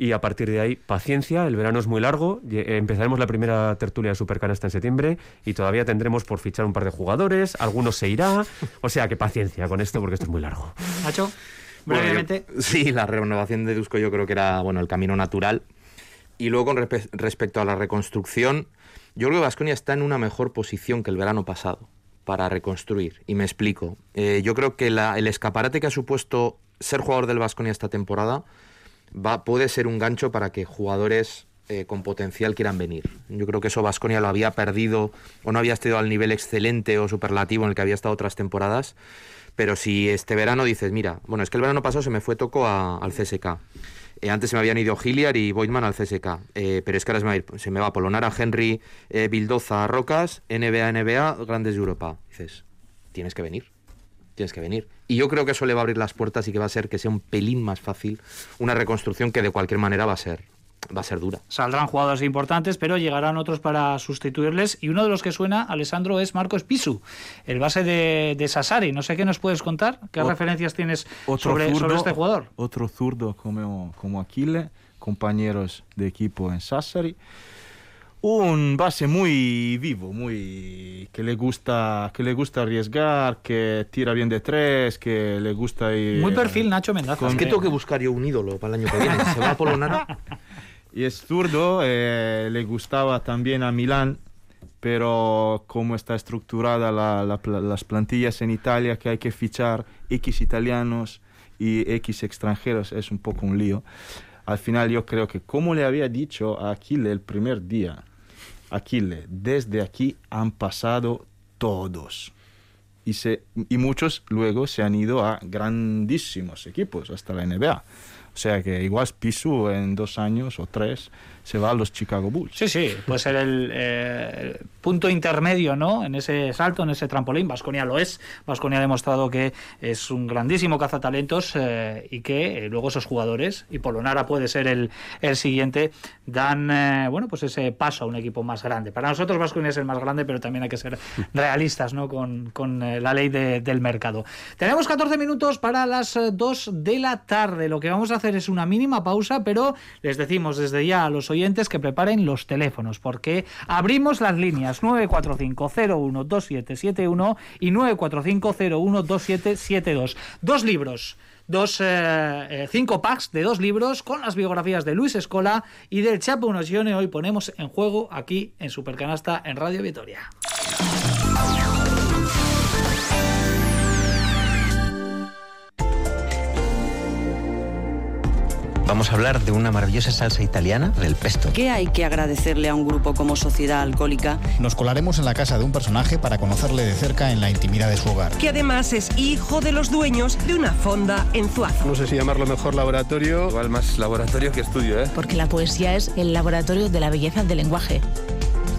Y a partir de ahí, paciencia, el verano es muy largo. Eh, Empezaremos la primera tertulia de Supercanasta en septiembre y todavía tendremos por fichar un par de jugadores, algunos se irá. O sea que paciencia con esto porque esto es muy largo. Bueno, yo- brevemente. sí, la renovación de Dusko yo creo que era bueno el camino natural. Y luego con respe- respecto a la reconstrucción, yo creo que Vasconia está en una mejor posición que el verano pasado para reconstruir. Y me explico. Eh, yo creo que la- el escaparate que ha supuesto ser jugador del Vasconia esta temporada va, puede ser un gancho para que jugadores eh, con potencial quieran venir. Yo creo que eso Vasconia lo había perdido o no había estado al nivel excelente o superlativo en el que había estado otras temporadas. Pero si este verano dices, mira, bueno, es que el verano pasado se me fue toco a- al CSK. Eh, antes se me habían ido Gilliar y Boydman al CSK, eh, pero es que ahora se me va, a se me va a Polonara, Henry, eh, Bildoza, Rocas, NBA, NBA, Grandes de Europa. Dices, tienes que venir, tienes que venir. Y yo creo que eso le va a abrir las puertas y que va a ser que sea un pelín más fácil una reconstrucción que de cualquier manera va a ser, va a ser dura. Saldrán jugadores importantes, pero llegarán otros para sustituirles. Y uno de los que suena, Alessandro, es Marcos Pisu, el base de, de Sassari. No sé qué nos puedes contar, qué Ot- referencias tienes Otro sobre, zurdo, sobre este jugador. Otro zurdo como, como Aquile, compañeros de equipo en Sassari. Un base muy vivo, muy que le gusta, que le gusta arriesgar, que tira bien de tres, que le gusta ir. Muy perfil Nacho Mendaza. con- Es que tengo que buscar yo un ídolo para el año que viene. Se va a Polonara. (laughs) Y es zurdo, eh, le gustaba también a Milán, pero como está estructurada la- la las plantillas en Italia, que hay que fichar X italianos y X extranjeros, es un poco un lío. Al final yo creo que, como le había dicho a Aquile el primer día, Aquile, desde aquí han pasado todos. Y, se, y muchos luego se han ido a grandísimos equipos, hasta la NBA. O sea que igual Pisu en dos años o tres se va a los Chicago Bulls. Sí, sí, puede ser el eh, punto intermedio, ¿no? En ese salto, en ese trampolín. Vasconia lo es. Vasconia ha demostrado que es un grandísimo cazatalentos eh, y que eh, luego esos jugadores, y Polonara puede ser el, el siguiente, dan, eh, bueno, pues ese paso a un equipo más grande. Para nosotros Vasconia es el más grande, pero también hay que ser (laughs) realistas, ¿no? Con, con, eh, la ley de- del mercado. Tenemos 14 minutos para las eh, 2 de la tarde. Lo que vamos a hacer es una mínima pausa, pero les decimos desde ya a los oyentes que preparen los teléfonos, porque abrimos las líneas 945-012771 y 945-012772. Dos libros. Dos, eh, eh, cinco packs de dos libros con las biografías de Luis Escola y del Chapo Unosione. Hoy ponemos en juego aquí en Supercanasta en Radio Vitoria. Vamos a hablar de una maravillosa salsa italiana, del pesto. ¿Qué hay que agradecerle a un grupo como Sociedad Alcohólica? Nos colaremos en la casa de un personaje para conocerle de cerca en la intimidad de su hogar. que además es hijo de los dueños de una fonda en Zuazo. No sé si llamarlo mejor laboratorio. Igual más laboratorio que estudio, ¿eh? Porque la poesía es el laboratorio de la belleza del lenguaje.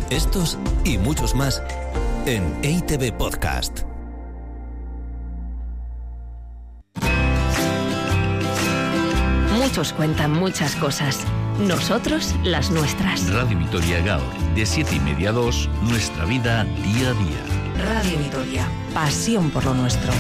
Estos y muchos más en EITV Podcast. Muchos cuentan muchas cosas. Nosotros las nuestras. Radio Vitoria Gaur, de 7 y media a 2, nuestra vida día a día. Radio Vitoria. Pasión por lo nuestro.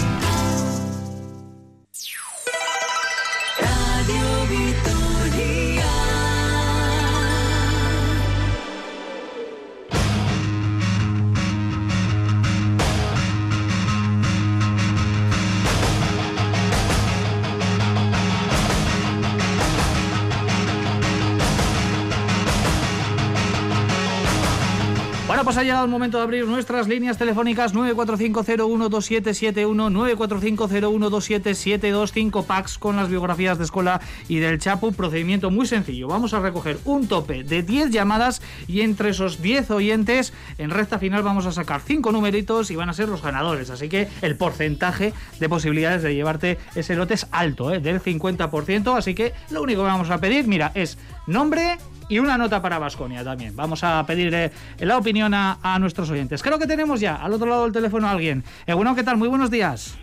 Pues ha llegado el momento de abrir nuestras líneas telefónicas 945012771, 945012772, 5 packs con las biografías de Escola y del Chapu. Procedimiento muy sencillo. Vamos a recoger un tope de 10 llamadas y entre esos 10 oyentes, en recta final vamos a sacar 5 numeritos y van a ser los ganadores. Así que el porcentaje de posibilidades de llevarte ese lote es alto, ¿eh? del 50%. Así que lo único que vamos a pedir, mira, es nombre y una nota para Vasconia también. Vamos a pedir eh, la opinión a, a nuestros oyentes. Creo que tenemos ya al otro lado del teléfono a alguien. Egunon, ¿qué tal? Muy buenos días.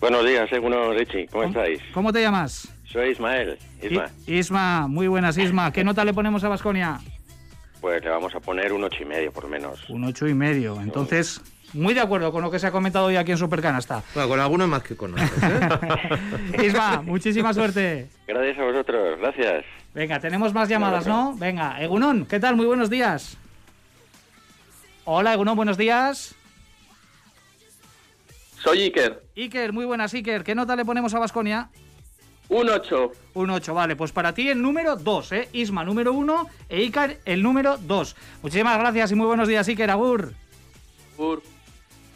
Buenos días, Eguno Richie, ¿cómo estáis? ¿Cómo te llamas? Soy Ismael, Isma. I- Isma, muy buenas, Isma. ¿Qué nota le ponemos a Vasconia? Pues le vamos a poner un ocho y medio, por menos. Un ocho y medio. Entonces, muy de acuerdo con lo que se ha comentado hoy aquí en Supercanasta. Bueno, con algunos más que con otros. ¿eh? (laughs) Isma, muchísima suerte. Gracias a vosotros, gracias. Venga, tenemos más llamadas, ¿no? Venga, Egunon, ¿qué tal? Muy buenos días. Hola, Egunon, buenos días. Soy Iker. Iker, muy buenas, Iker. ¿Qué nota le ponemos a Vasconia? Un 8. Un 8, vale. Pues para ti el número 2, ¿eh? Isma, número 1 e Iker, el número 2. Muchísimas gracias y muy buenos días, Iker. Agur. Agur.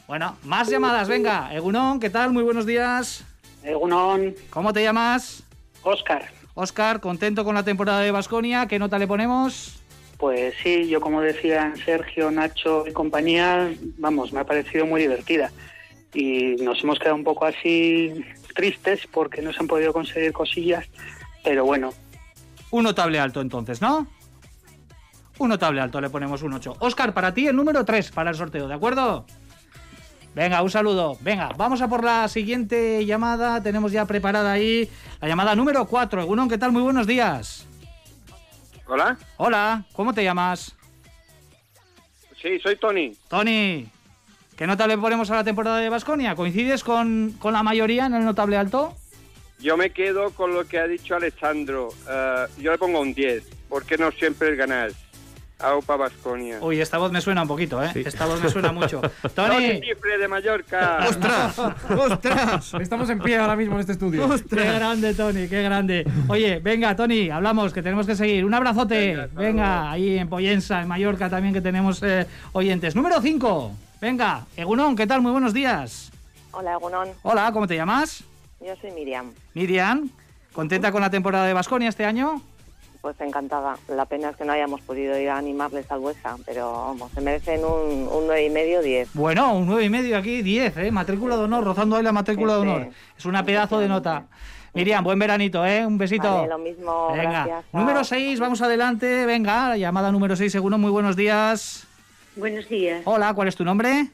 Bueno, más llamadas, venga. Egunon, ¿qué tal? Muy buenos días. Egunon. ¿Cómo te llamas? Oscar. Oscar, contento con la temporada de Vasconia. ¿Qué nota le ponemos? Pues sí, yo como decían Sergio, Nacho y compañía, vamos, me ha parecido muy divertida. Y nos hemos quedado un poco así tristes porque no se han podido conseguir cosillas, pero bueno, Un notable alto entonces, ¿no? Un notable alto, le ponemos un 8. Oscar, para ti el número 3 para el sorteo, ¿de acuerdo? Venga, un saludo. Venga, vamos a por la siguiente llamada. Tenemos ya preparada ahí la llamada número 4. Egunon, ¿qué tal? Muy buenos días. Hola. Hola, ¿cómo te llamas? Sí, soy Tony. Tony, ¿qué nota le ponemos a la temporada de Basconia? ¿Coincides con, con la mayoría en el notable alto? Yo me quedo con lo que ha dicho Alessandro. Eh, yo le pongo un 10. ¿Por qué no siempre ganas? Aupa Basconia. Uy, esta voz me suena un poquito, ¿eh? Esta voz me suena mucho. (laughs) Tony. Chifre de Mallorca. ¡Ostras! ¡Ostras! Estamos en pie ahora mismo en este estudio. ¡Qué grande, Tony! ¡Qué grande! Oye, venga, Tony, hablamos, que tenemos que seguir. Un abrazote. Venga, ahí en Poyensa, en Mallorca también, que tenemos eh, oyentes. Número 5. Venga, Egunon, ¿qué tal? Muy buenos días. Hola, Egunon. Hola, ¿cómo te llamas? Yo soy Miriam. Miriam, ¿contenta con la temporada de Basconia este año? Pues encantada. La pena es que no hayamos podido ir a animarles al Buesa, pero vamos, se merecen un, un 9 y medio, 10. Bueno, un 9 y medio aquí, 10, ¿eh? Matrícula de honor, rozando ahí la matrícula de honor. Es una pedazo de nota. Miriam, buen veranito, ¿eh? Un besito. Vale, lo mismo, Venga, gracias. número 6, vamos adelante. Venga, llamada número 6, seguro. Muy buenos días. Buenos días. Hola, ¿cuál es tu nombre?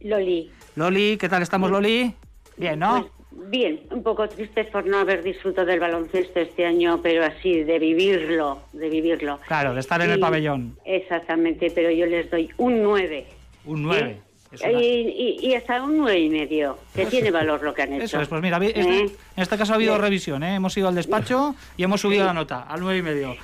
Loli. Loli, ¿qué tal estamos, Loli? Bien, ¿no? Pues, bien, un poco triste por no haber disfrutado del baloncesto este año, pero así, de vivirlo, de vivirlo. Claro, de estar en el pabellón. Exactamente, pero yo les doy un 9. Un 9. Y, y- y hasta un 9 y medio, que tiene valor lo que han hecho. Eso es, pues mira, este- ¿Eh? en este caso ha habido Bien. revisión, ¿eh? Hemos ido al despacho y hemos subido la nota al 9 y medio.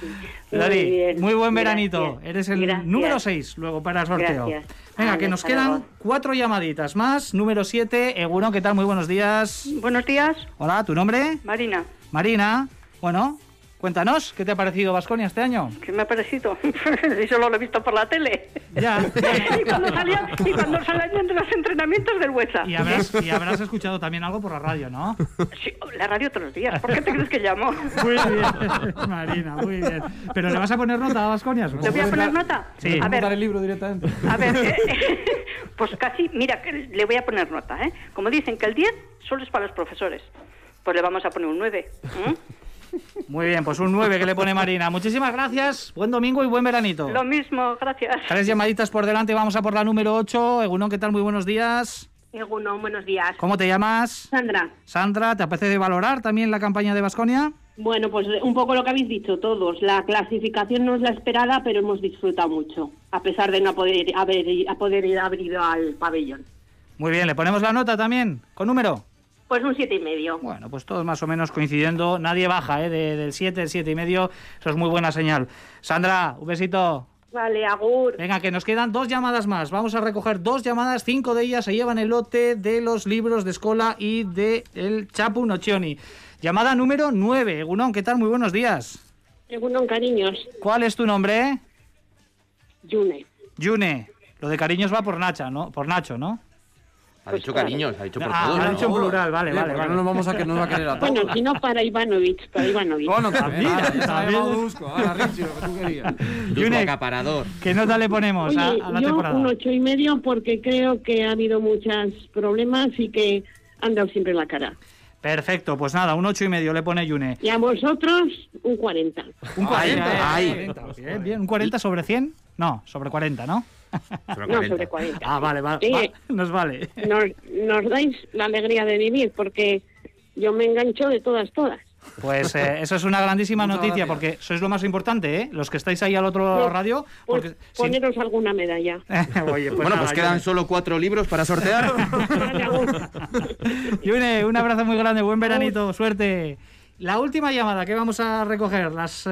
Muy muy buen gracias. veranito. Eres el Gracias. número 6 luego para el sorteo. Gracias. Venga, Vale, que nos quedan luego. cuatro llamaditas más. Número 7, Egunon, ¿qué tal? Muy buenos días. Buenos días, Hola, ¿tu nombre? Marina. Marina. Bueno, cuéntanos, ¿qué te ha parecido Vasconia este año? ¿Qué me ha parecido? (laughs) y solo lo he visto por la tele. Ya. (laughs) y cuando salían, y cuando salían de los entrenamientos del Huesa. Y habrás, y habrás escuchado también algo por la radio, ¿no? Sí, la radio todos los días. ¿Por qué te crees que llamo? Muy bien, Marina, muy bien. ¿Pero le vas a poner nota a Vasconia? ¿Le voy a poner nota? Sí. A ver, el libro directamente. a ver, eh, (laughs) pues casi, mira, que le voy a poner nota, ¿eh? Como dicen que el 10 solo es para los profesores, pues le vamos a poner un 9. ¿eh? Muy bien, pues un 9 que le pone Marina. Muchísimas gracias, buen domingo y buen veranito. Lo mismo, gracias. Tres llamaditas por delante, vamos a por la número 8. Egunon, ¿qué tal? Muy buenos días. Egunon, buenos días. ¿Cómo te llamas? Sandra. Sandra, ¿te apetece valorar también la campaña de Vasconia? Bueno, pues un poco lo que habéis dicho todos. La clasificación no es la esperada, pero hemos disfrutado mucho, a pesar de no poder haber, a poder ir- haber ido al pabellón. Muy bien, ¿le ponemos la nota también? ¿Con número? Pues un siete y medio. Bueno, pues todos más o menos coincidiendo. Nadie baja, ¿eh? De- del 7, el 7 y medio. Eso es muy buena señal. Sandra, un besito. Vale, agur. Venga, que nos quedan dos llamadas más. Vamos a recoger dos llamadas, cinco de ellas se llevan el lote de los libros de escola y de el Chapu Nocioni. Llamada número 9. Egunon, ¿qué tal? Muy buenos días. Egunon, cariños. ¿Cuál es tu nombre? Yune. Yune. Lo de cariños va por Nacha, ¿no? Por Nacho, ¿no? Ha dicho cariños, ha dicho por Ah, todos. ha dicho en plural, vale, Sí, vale, vale. no nos vamos a que nos va a querer a todos. Bueno, si no para Ivanovich, para Ivanovich. Bueno, también. Mira, Ah, también. Ahora, Richie, lo que tú querías. Yune, acaparador. ¿qué nota le ponemos a, Oye, a la yo temporada? un ocho y medio porque creo que ha habido muchos problemas y que han dado siempre la cara. Perfecto, pues nada, un ocho y medio le pone Yune. Y a vosotros, un 40. Un 40. Ay. Bien, bien, un 40 sobre 100? No, sobre 40, ¿no? No, sobre 40. Ah, vale, vale. Sí. va, nos vale. (laughs) Nos, nos dais la alegría de vivir porque yo me engancho de todas, todas. Pues eh, eso es una grandísima noticia porque sois lo más importante, ¿eh? Los que estáis ahí al otro No, radio. Pues Porque, si- poneros alguna medalla. (laughs) Oye, pues bueno, nada, pues quedan Yune. solo cuatro libros para sortear. (laughs) Yune, un abrazo muy grande, buen veranito, suerte. La última llamada que vamos a recoger, las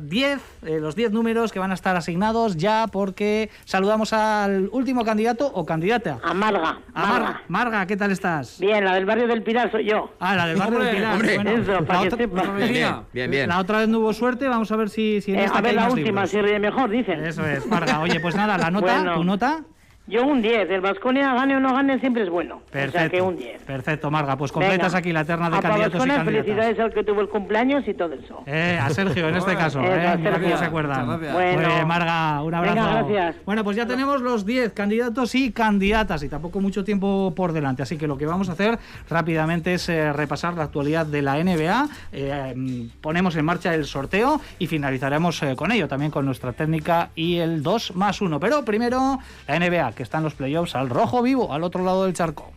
10, los 10 números que van a estar asignados ya porque saludamos al último candidato o candidata. A Marga. A Marga. Marga, ¿qué tal estás? Bien, la del barrio del Pilar soy yo. Ah, la del barrio del Pilar. hombre, bueno, eso, para que otra- sepa. Bien, bien, bien. La otra vez no hubo suerte, vamos a ver si, si en Eh, esta a ver la última, libros. si ríe mejor, dicen. Eso es, Marga. Oye, pues nada, la nota, (laughs) Bueno. tu nota. Yo un 10. El Vasconia gane o no gane siempre es bueno. Perfecto. O sea que un 10. Perfecto, Marga. Pues completas Venga. aquí la terna de A candidatos y candidatas. felicidades al que tuvo el cumpleaños y todo eso. Eh, a Sergio en este caso, Eh, eh, a Sergio. se acuerdan. Bueno. Marga, un abrazo. Venga, gracias. Bueno, pues ya tenemos los 10 candidatos y candidatas y tampoco mucho tiempo por delante, así que lo que vamos a hacer rápidamente es eh, repasar la actualidad de la NBA, eh, ponemos en marcha el sorteo y finalizaremos eh, con ello, también con nuestra técnica y el 2 más 1. Pero primero la NBA, que está en los playoffs al rojo vivo, al otro lado del charco.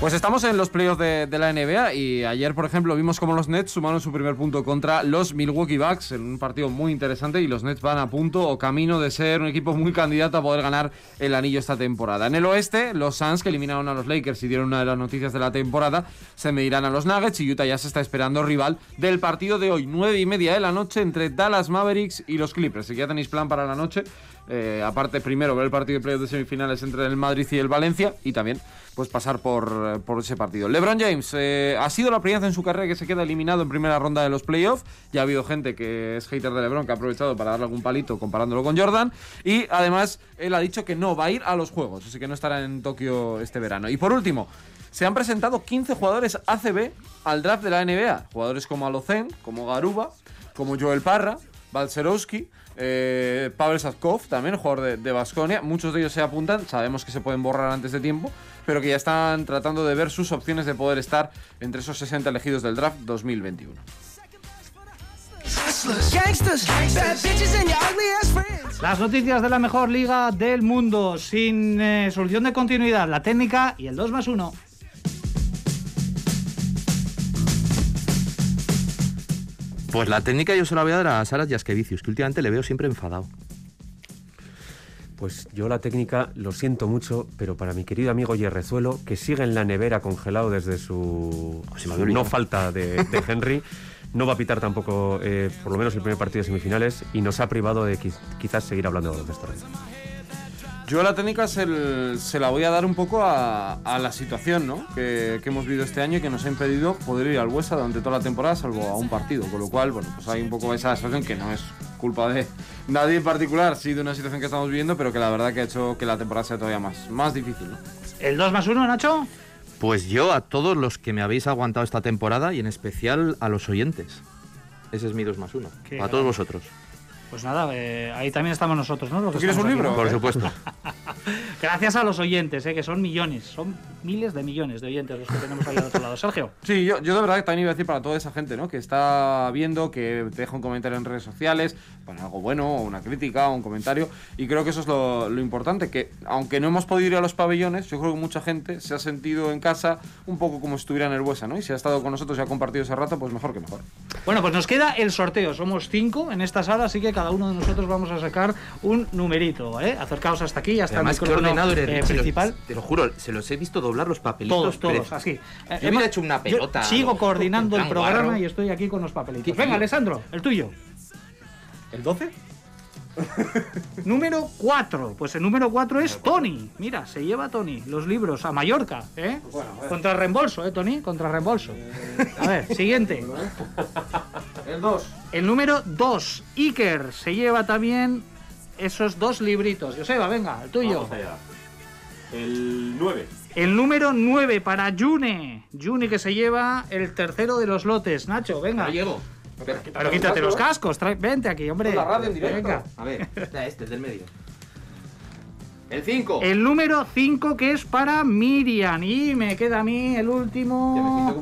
Pues estamos en los playoffs de, de la NBA y ayer, por ejemplo, vimos como los Nets sumaron su primer punto contra los Milwaukee Bucks en un partido muy interesante y los Nets van a punto o camino de ser un equipo muy candidato a poder ganar el anillo esta temporada. En el oeste, los Suns, que eliminaron a los Lakers y dieron una de las noticias de la temporada, se medirán a los Nuggets y Utah ya se está esperando rival del partido de hoy, nueve y media de la noche, entre Dallas Mavericks y los Clippers. Si ya tenéis plan para la noche, eh, aparte primero ver el partido de playoffs de semifinales entre el Madrid y el Valencia y también pues pasar por, eh, por ese partido. LeBron James eh, ha sido la primera vez en su carrera que se queda eliminado en primera ronda de los playoffs. Ya ha habido gente que es hater de LeBron que ha aprovechado para darle algún palito comparándolo con Jordan y además él ha dicho que no va a ir a los juegos, así que no estará en Tokio este verano. Y por último, se han presentado 15 jugadores ACB al draft de la NBA, jugadores como Alocen, como Garuba, como Joel Parra, Balcerowski, eh, Pavel Satkov, también jugador de Basconia. Muchos de ellos se apuntan, sabemos que se pueden borrar antes de tiempo, pero que ya están tratando de ver sus opciones de poder estar entre esos 60 elegidos del draft 2021. Las noticias de la mejor liga del mundo, sin eh, solución de continuidad, la técnica y el 2 más 1. Pues la técnica yo se la voy a dar a Saras Yaskevicius, que últimamente le veo siempre enfadado. Pues yo la técnica lo siento mucho, pero para mi querido amigo Yerrezuelo, que sigue en la nevera congelado desde su, no falta de, de (laughs) Henry, no va a pitar tampoco eh, por lo menos el primer partido de semifinales y nos ha privado de quiz- quizás seguir hablando de baloncesto. Yo la técnica se, se la voy a dar un poco a, a la situación ¿no? que, que hemos vivido este año y que nos ha impedido poder ir al Huesa durante toda la temporada, salvo a un partido. Con lo cual, bueno, pues hay un poco esa situación que no es culpa de nadie en particular, sí de una situación que estamos viviendo, pero que la verdad que ha hecho que la temporada sea todavía más, más difícil. ¿no? ¿El 2 más 1, Nacho? Pues yo a todos los que me habéis aguantado esta temporada y en especial a los oyentes. Ese es mi 2 más 1. Qué Para grande. todos vosotros. Pues nada, eh, ahí también estamos nosotros, ¿no? Los que quieres un aquí, libro? ¿no? Por supuesto. (laughs) Gracias a los oyentes, eh, que son millones, son miles de millones de oyentes los que tenemos ahí al otro lado. Sergio. (laughs) Sí, yo, yo de verdad que también iba a decir para toda esa gente, ¿no? Que está viendo, que te deja un comentario en redes sociales, pone algo bueno, o una crítica, o un comentario. Y creo que eso es lo, lo importante, que aunque no hemos podido ir a los pabellones, yo creo que mucha gente se ha sentido en casa un poco como si estuviera en el Buesa, ¿no? Y si ha estado con nosotros y ha compartido ese rato, pues mejor que mejor. Bueno, pues nos queda el sorteo. Somos cinco en esta sala, así que cada uno de nosotros vamos a sacar un numerito, ¿eh? Acercaos hasta aquí, hasta Además, el micrófono eh, lo- principal. te lo juro, se los he visto doblar los papelitos. Todos, todos, pero- así. Eh, Yo Emma, hubiera hecho una pelota. yo sigo coordinando el programa guarro. y estoy aquí con los papelitos. Venga. Alessandro, el tuyo. ¿El 12? Número 4. Pues el número 4 es Tony. Mira, se lleva Tony los libros a Mallorca, ¿eh? Contra reembolso, ¿eh, Tony? Contra reembolso. A ver, siguiente. El 2. El número 2, Iker, se lleva también esos dos libritos. Joseba, venga, el tuyo. El 9. El número 9 para June. June que se lleva el tercero de los lotes. Nacho, venga. No llego. Pero quítate los cascos, trae- vente aquí, hombre. La radio en directo. Venga. A ver, (laughs) ya este, el del medio. El 5. El número 5 que es para Miriam. Y me queda a mí el último.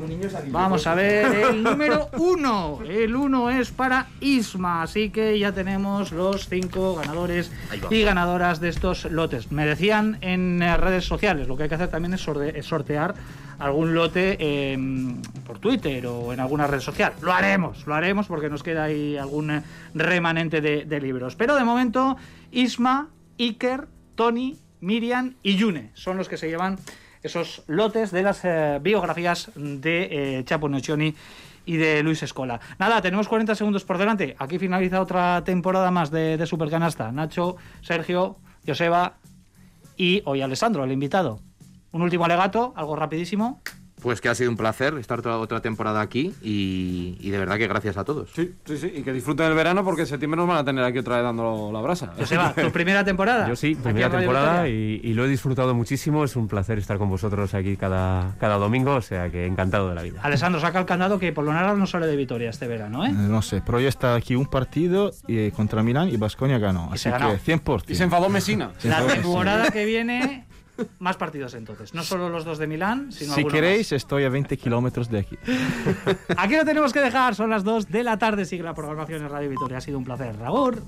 Vamos a ver, (laughs) el número 1. El 1 es para Isma. Así que ya tenemos los 5 ganadores y ganadoras de estos lotes. Me decían en redes sociales, lo que hay que hacer también es sortear algún lote eh, por Twitter o en alguna red social. Lo haremos, lo haremos porque nos queda ahí algún eh, remanente de, libros. Pero de momento, Isma, Iker, Tony, Miriam y Yune son los que se llevan esos lotes de las eh, biografías de eh, Chapo Nocioni y de Luis Escola. Nada, tenemos 40 segundos por delante. Aquí finaliza otra temporada más de, de Supercanasta. Nacho, Sergio, Joseba y hoy Alessandro, el invitado. Un último alegato, algo rapidísimo. Pues que ha sido un placer estar toda otra temporada aquí y, y de verdad que gracias a todos. Sí, sí, sí, y que disfruten el verano porque en septiembre nos van a tener aquí otra vez dando la brasa. Joseba, ¿tu (laughs) primera temporada? Yo sí, primera temporada y, y lo he disfrutado muchísimo. Es un placer estar con vosotros aquí cada, cada domingo, o sea que encantado de la vida. Alessandro saca el candado que por lo nada no sale de Vitoria este verano, ¿eh? Eh, No sé, pero ya está aquí un partido y, contra Milán y Basconia ganó. Así se ganó. que 100%. Y se enfadó Messina. Se La temporada que viene, más partidos entonces. No solo los dos de Milán, sino Si queréis, estoy a 20 kilómetros de aquí. Aquí lo tenemos que dejar, son las 2 de la tarde. Sigue la programación en Radio Vitoria. Ha sido un placer. Raúl.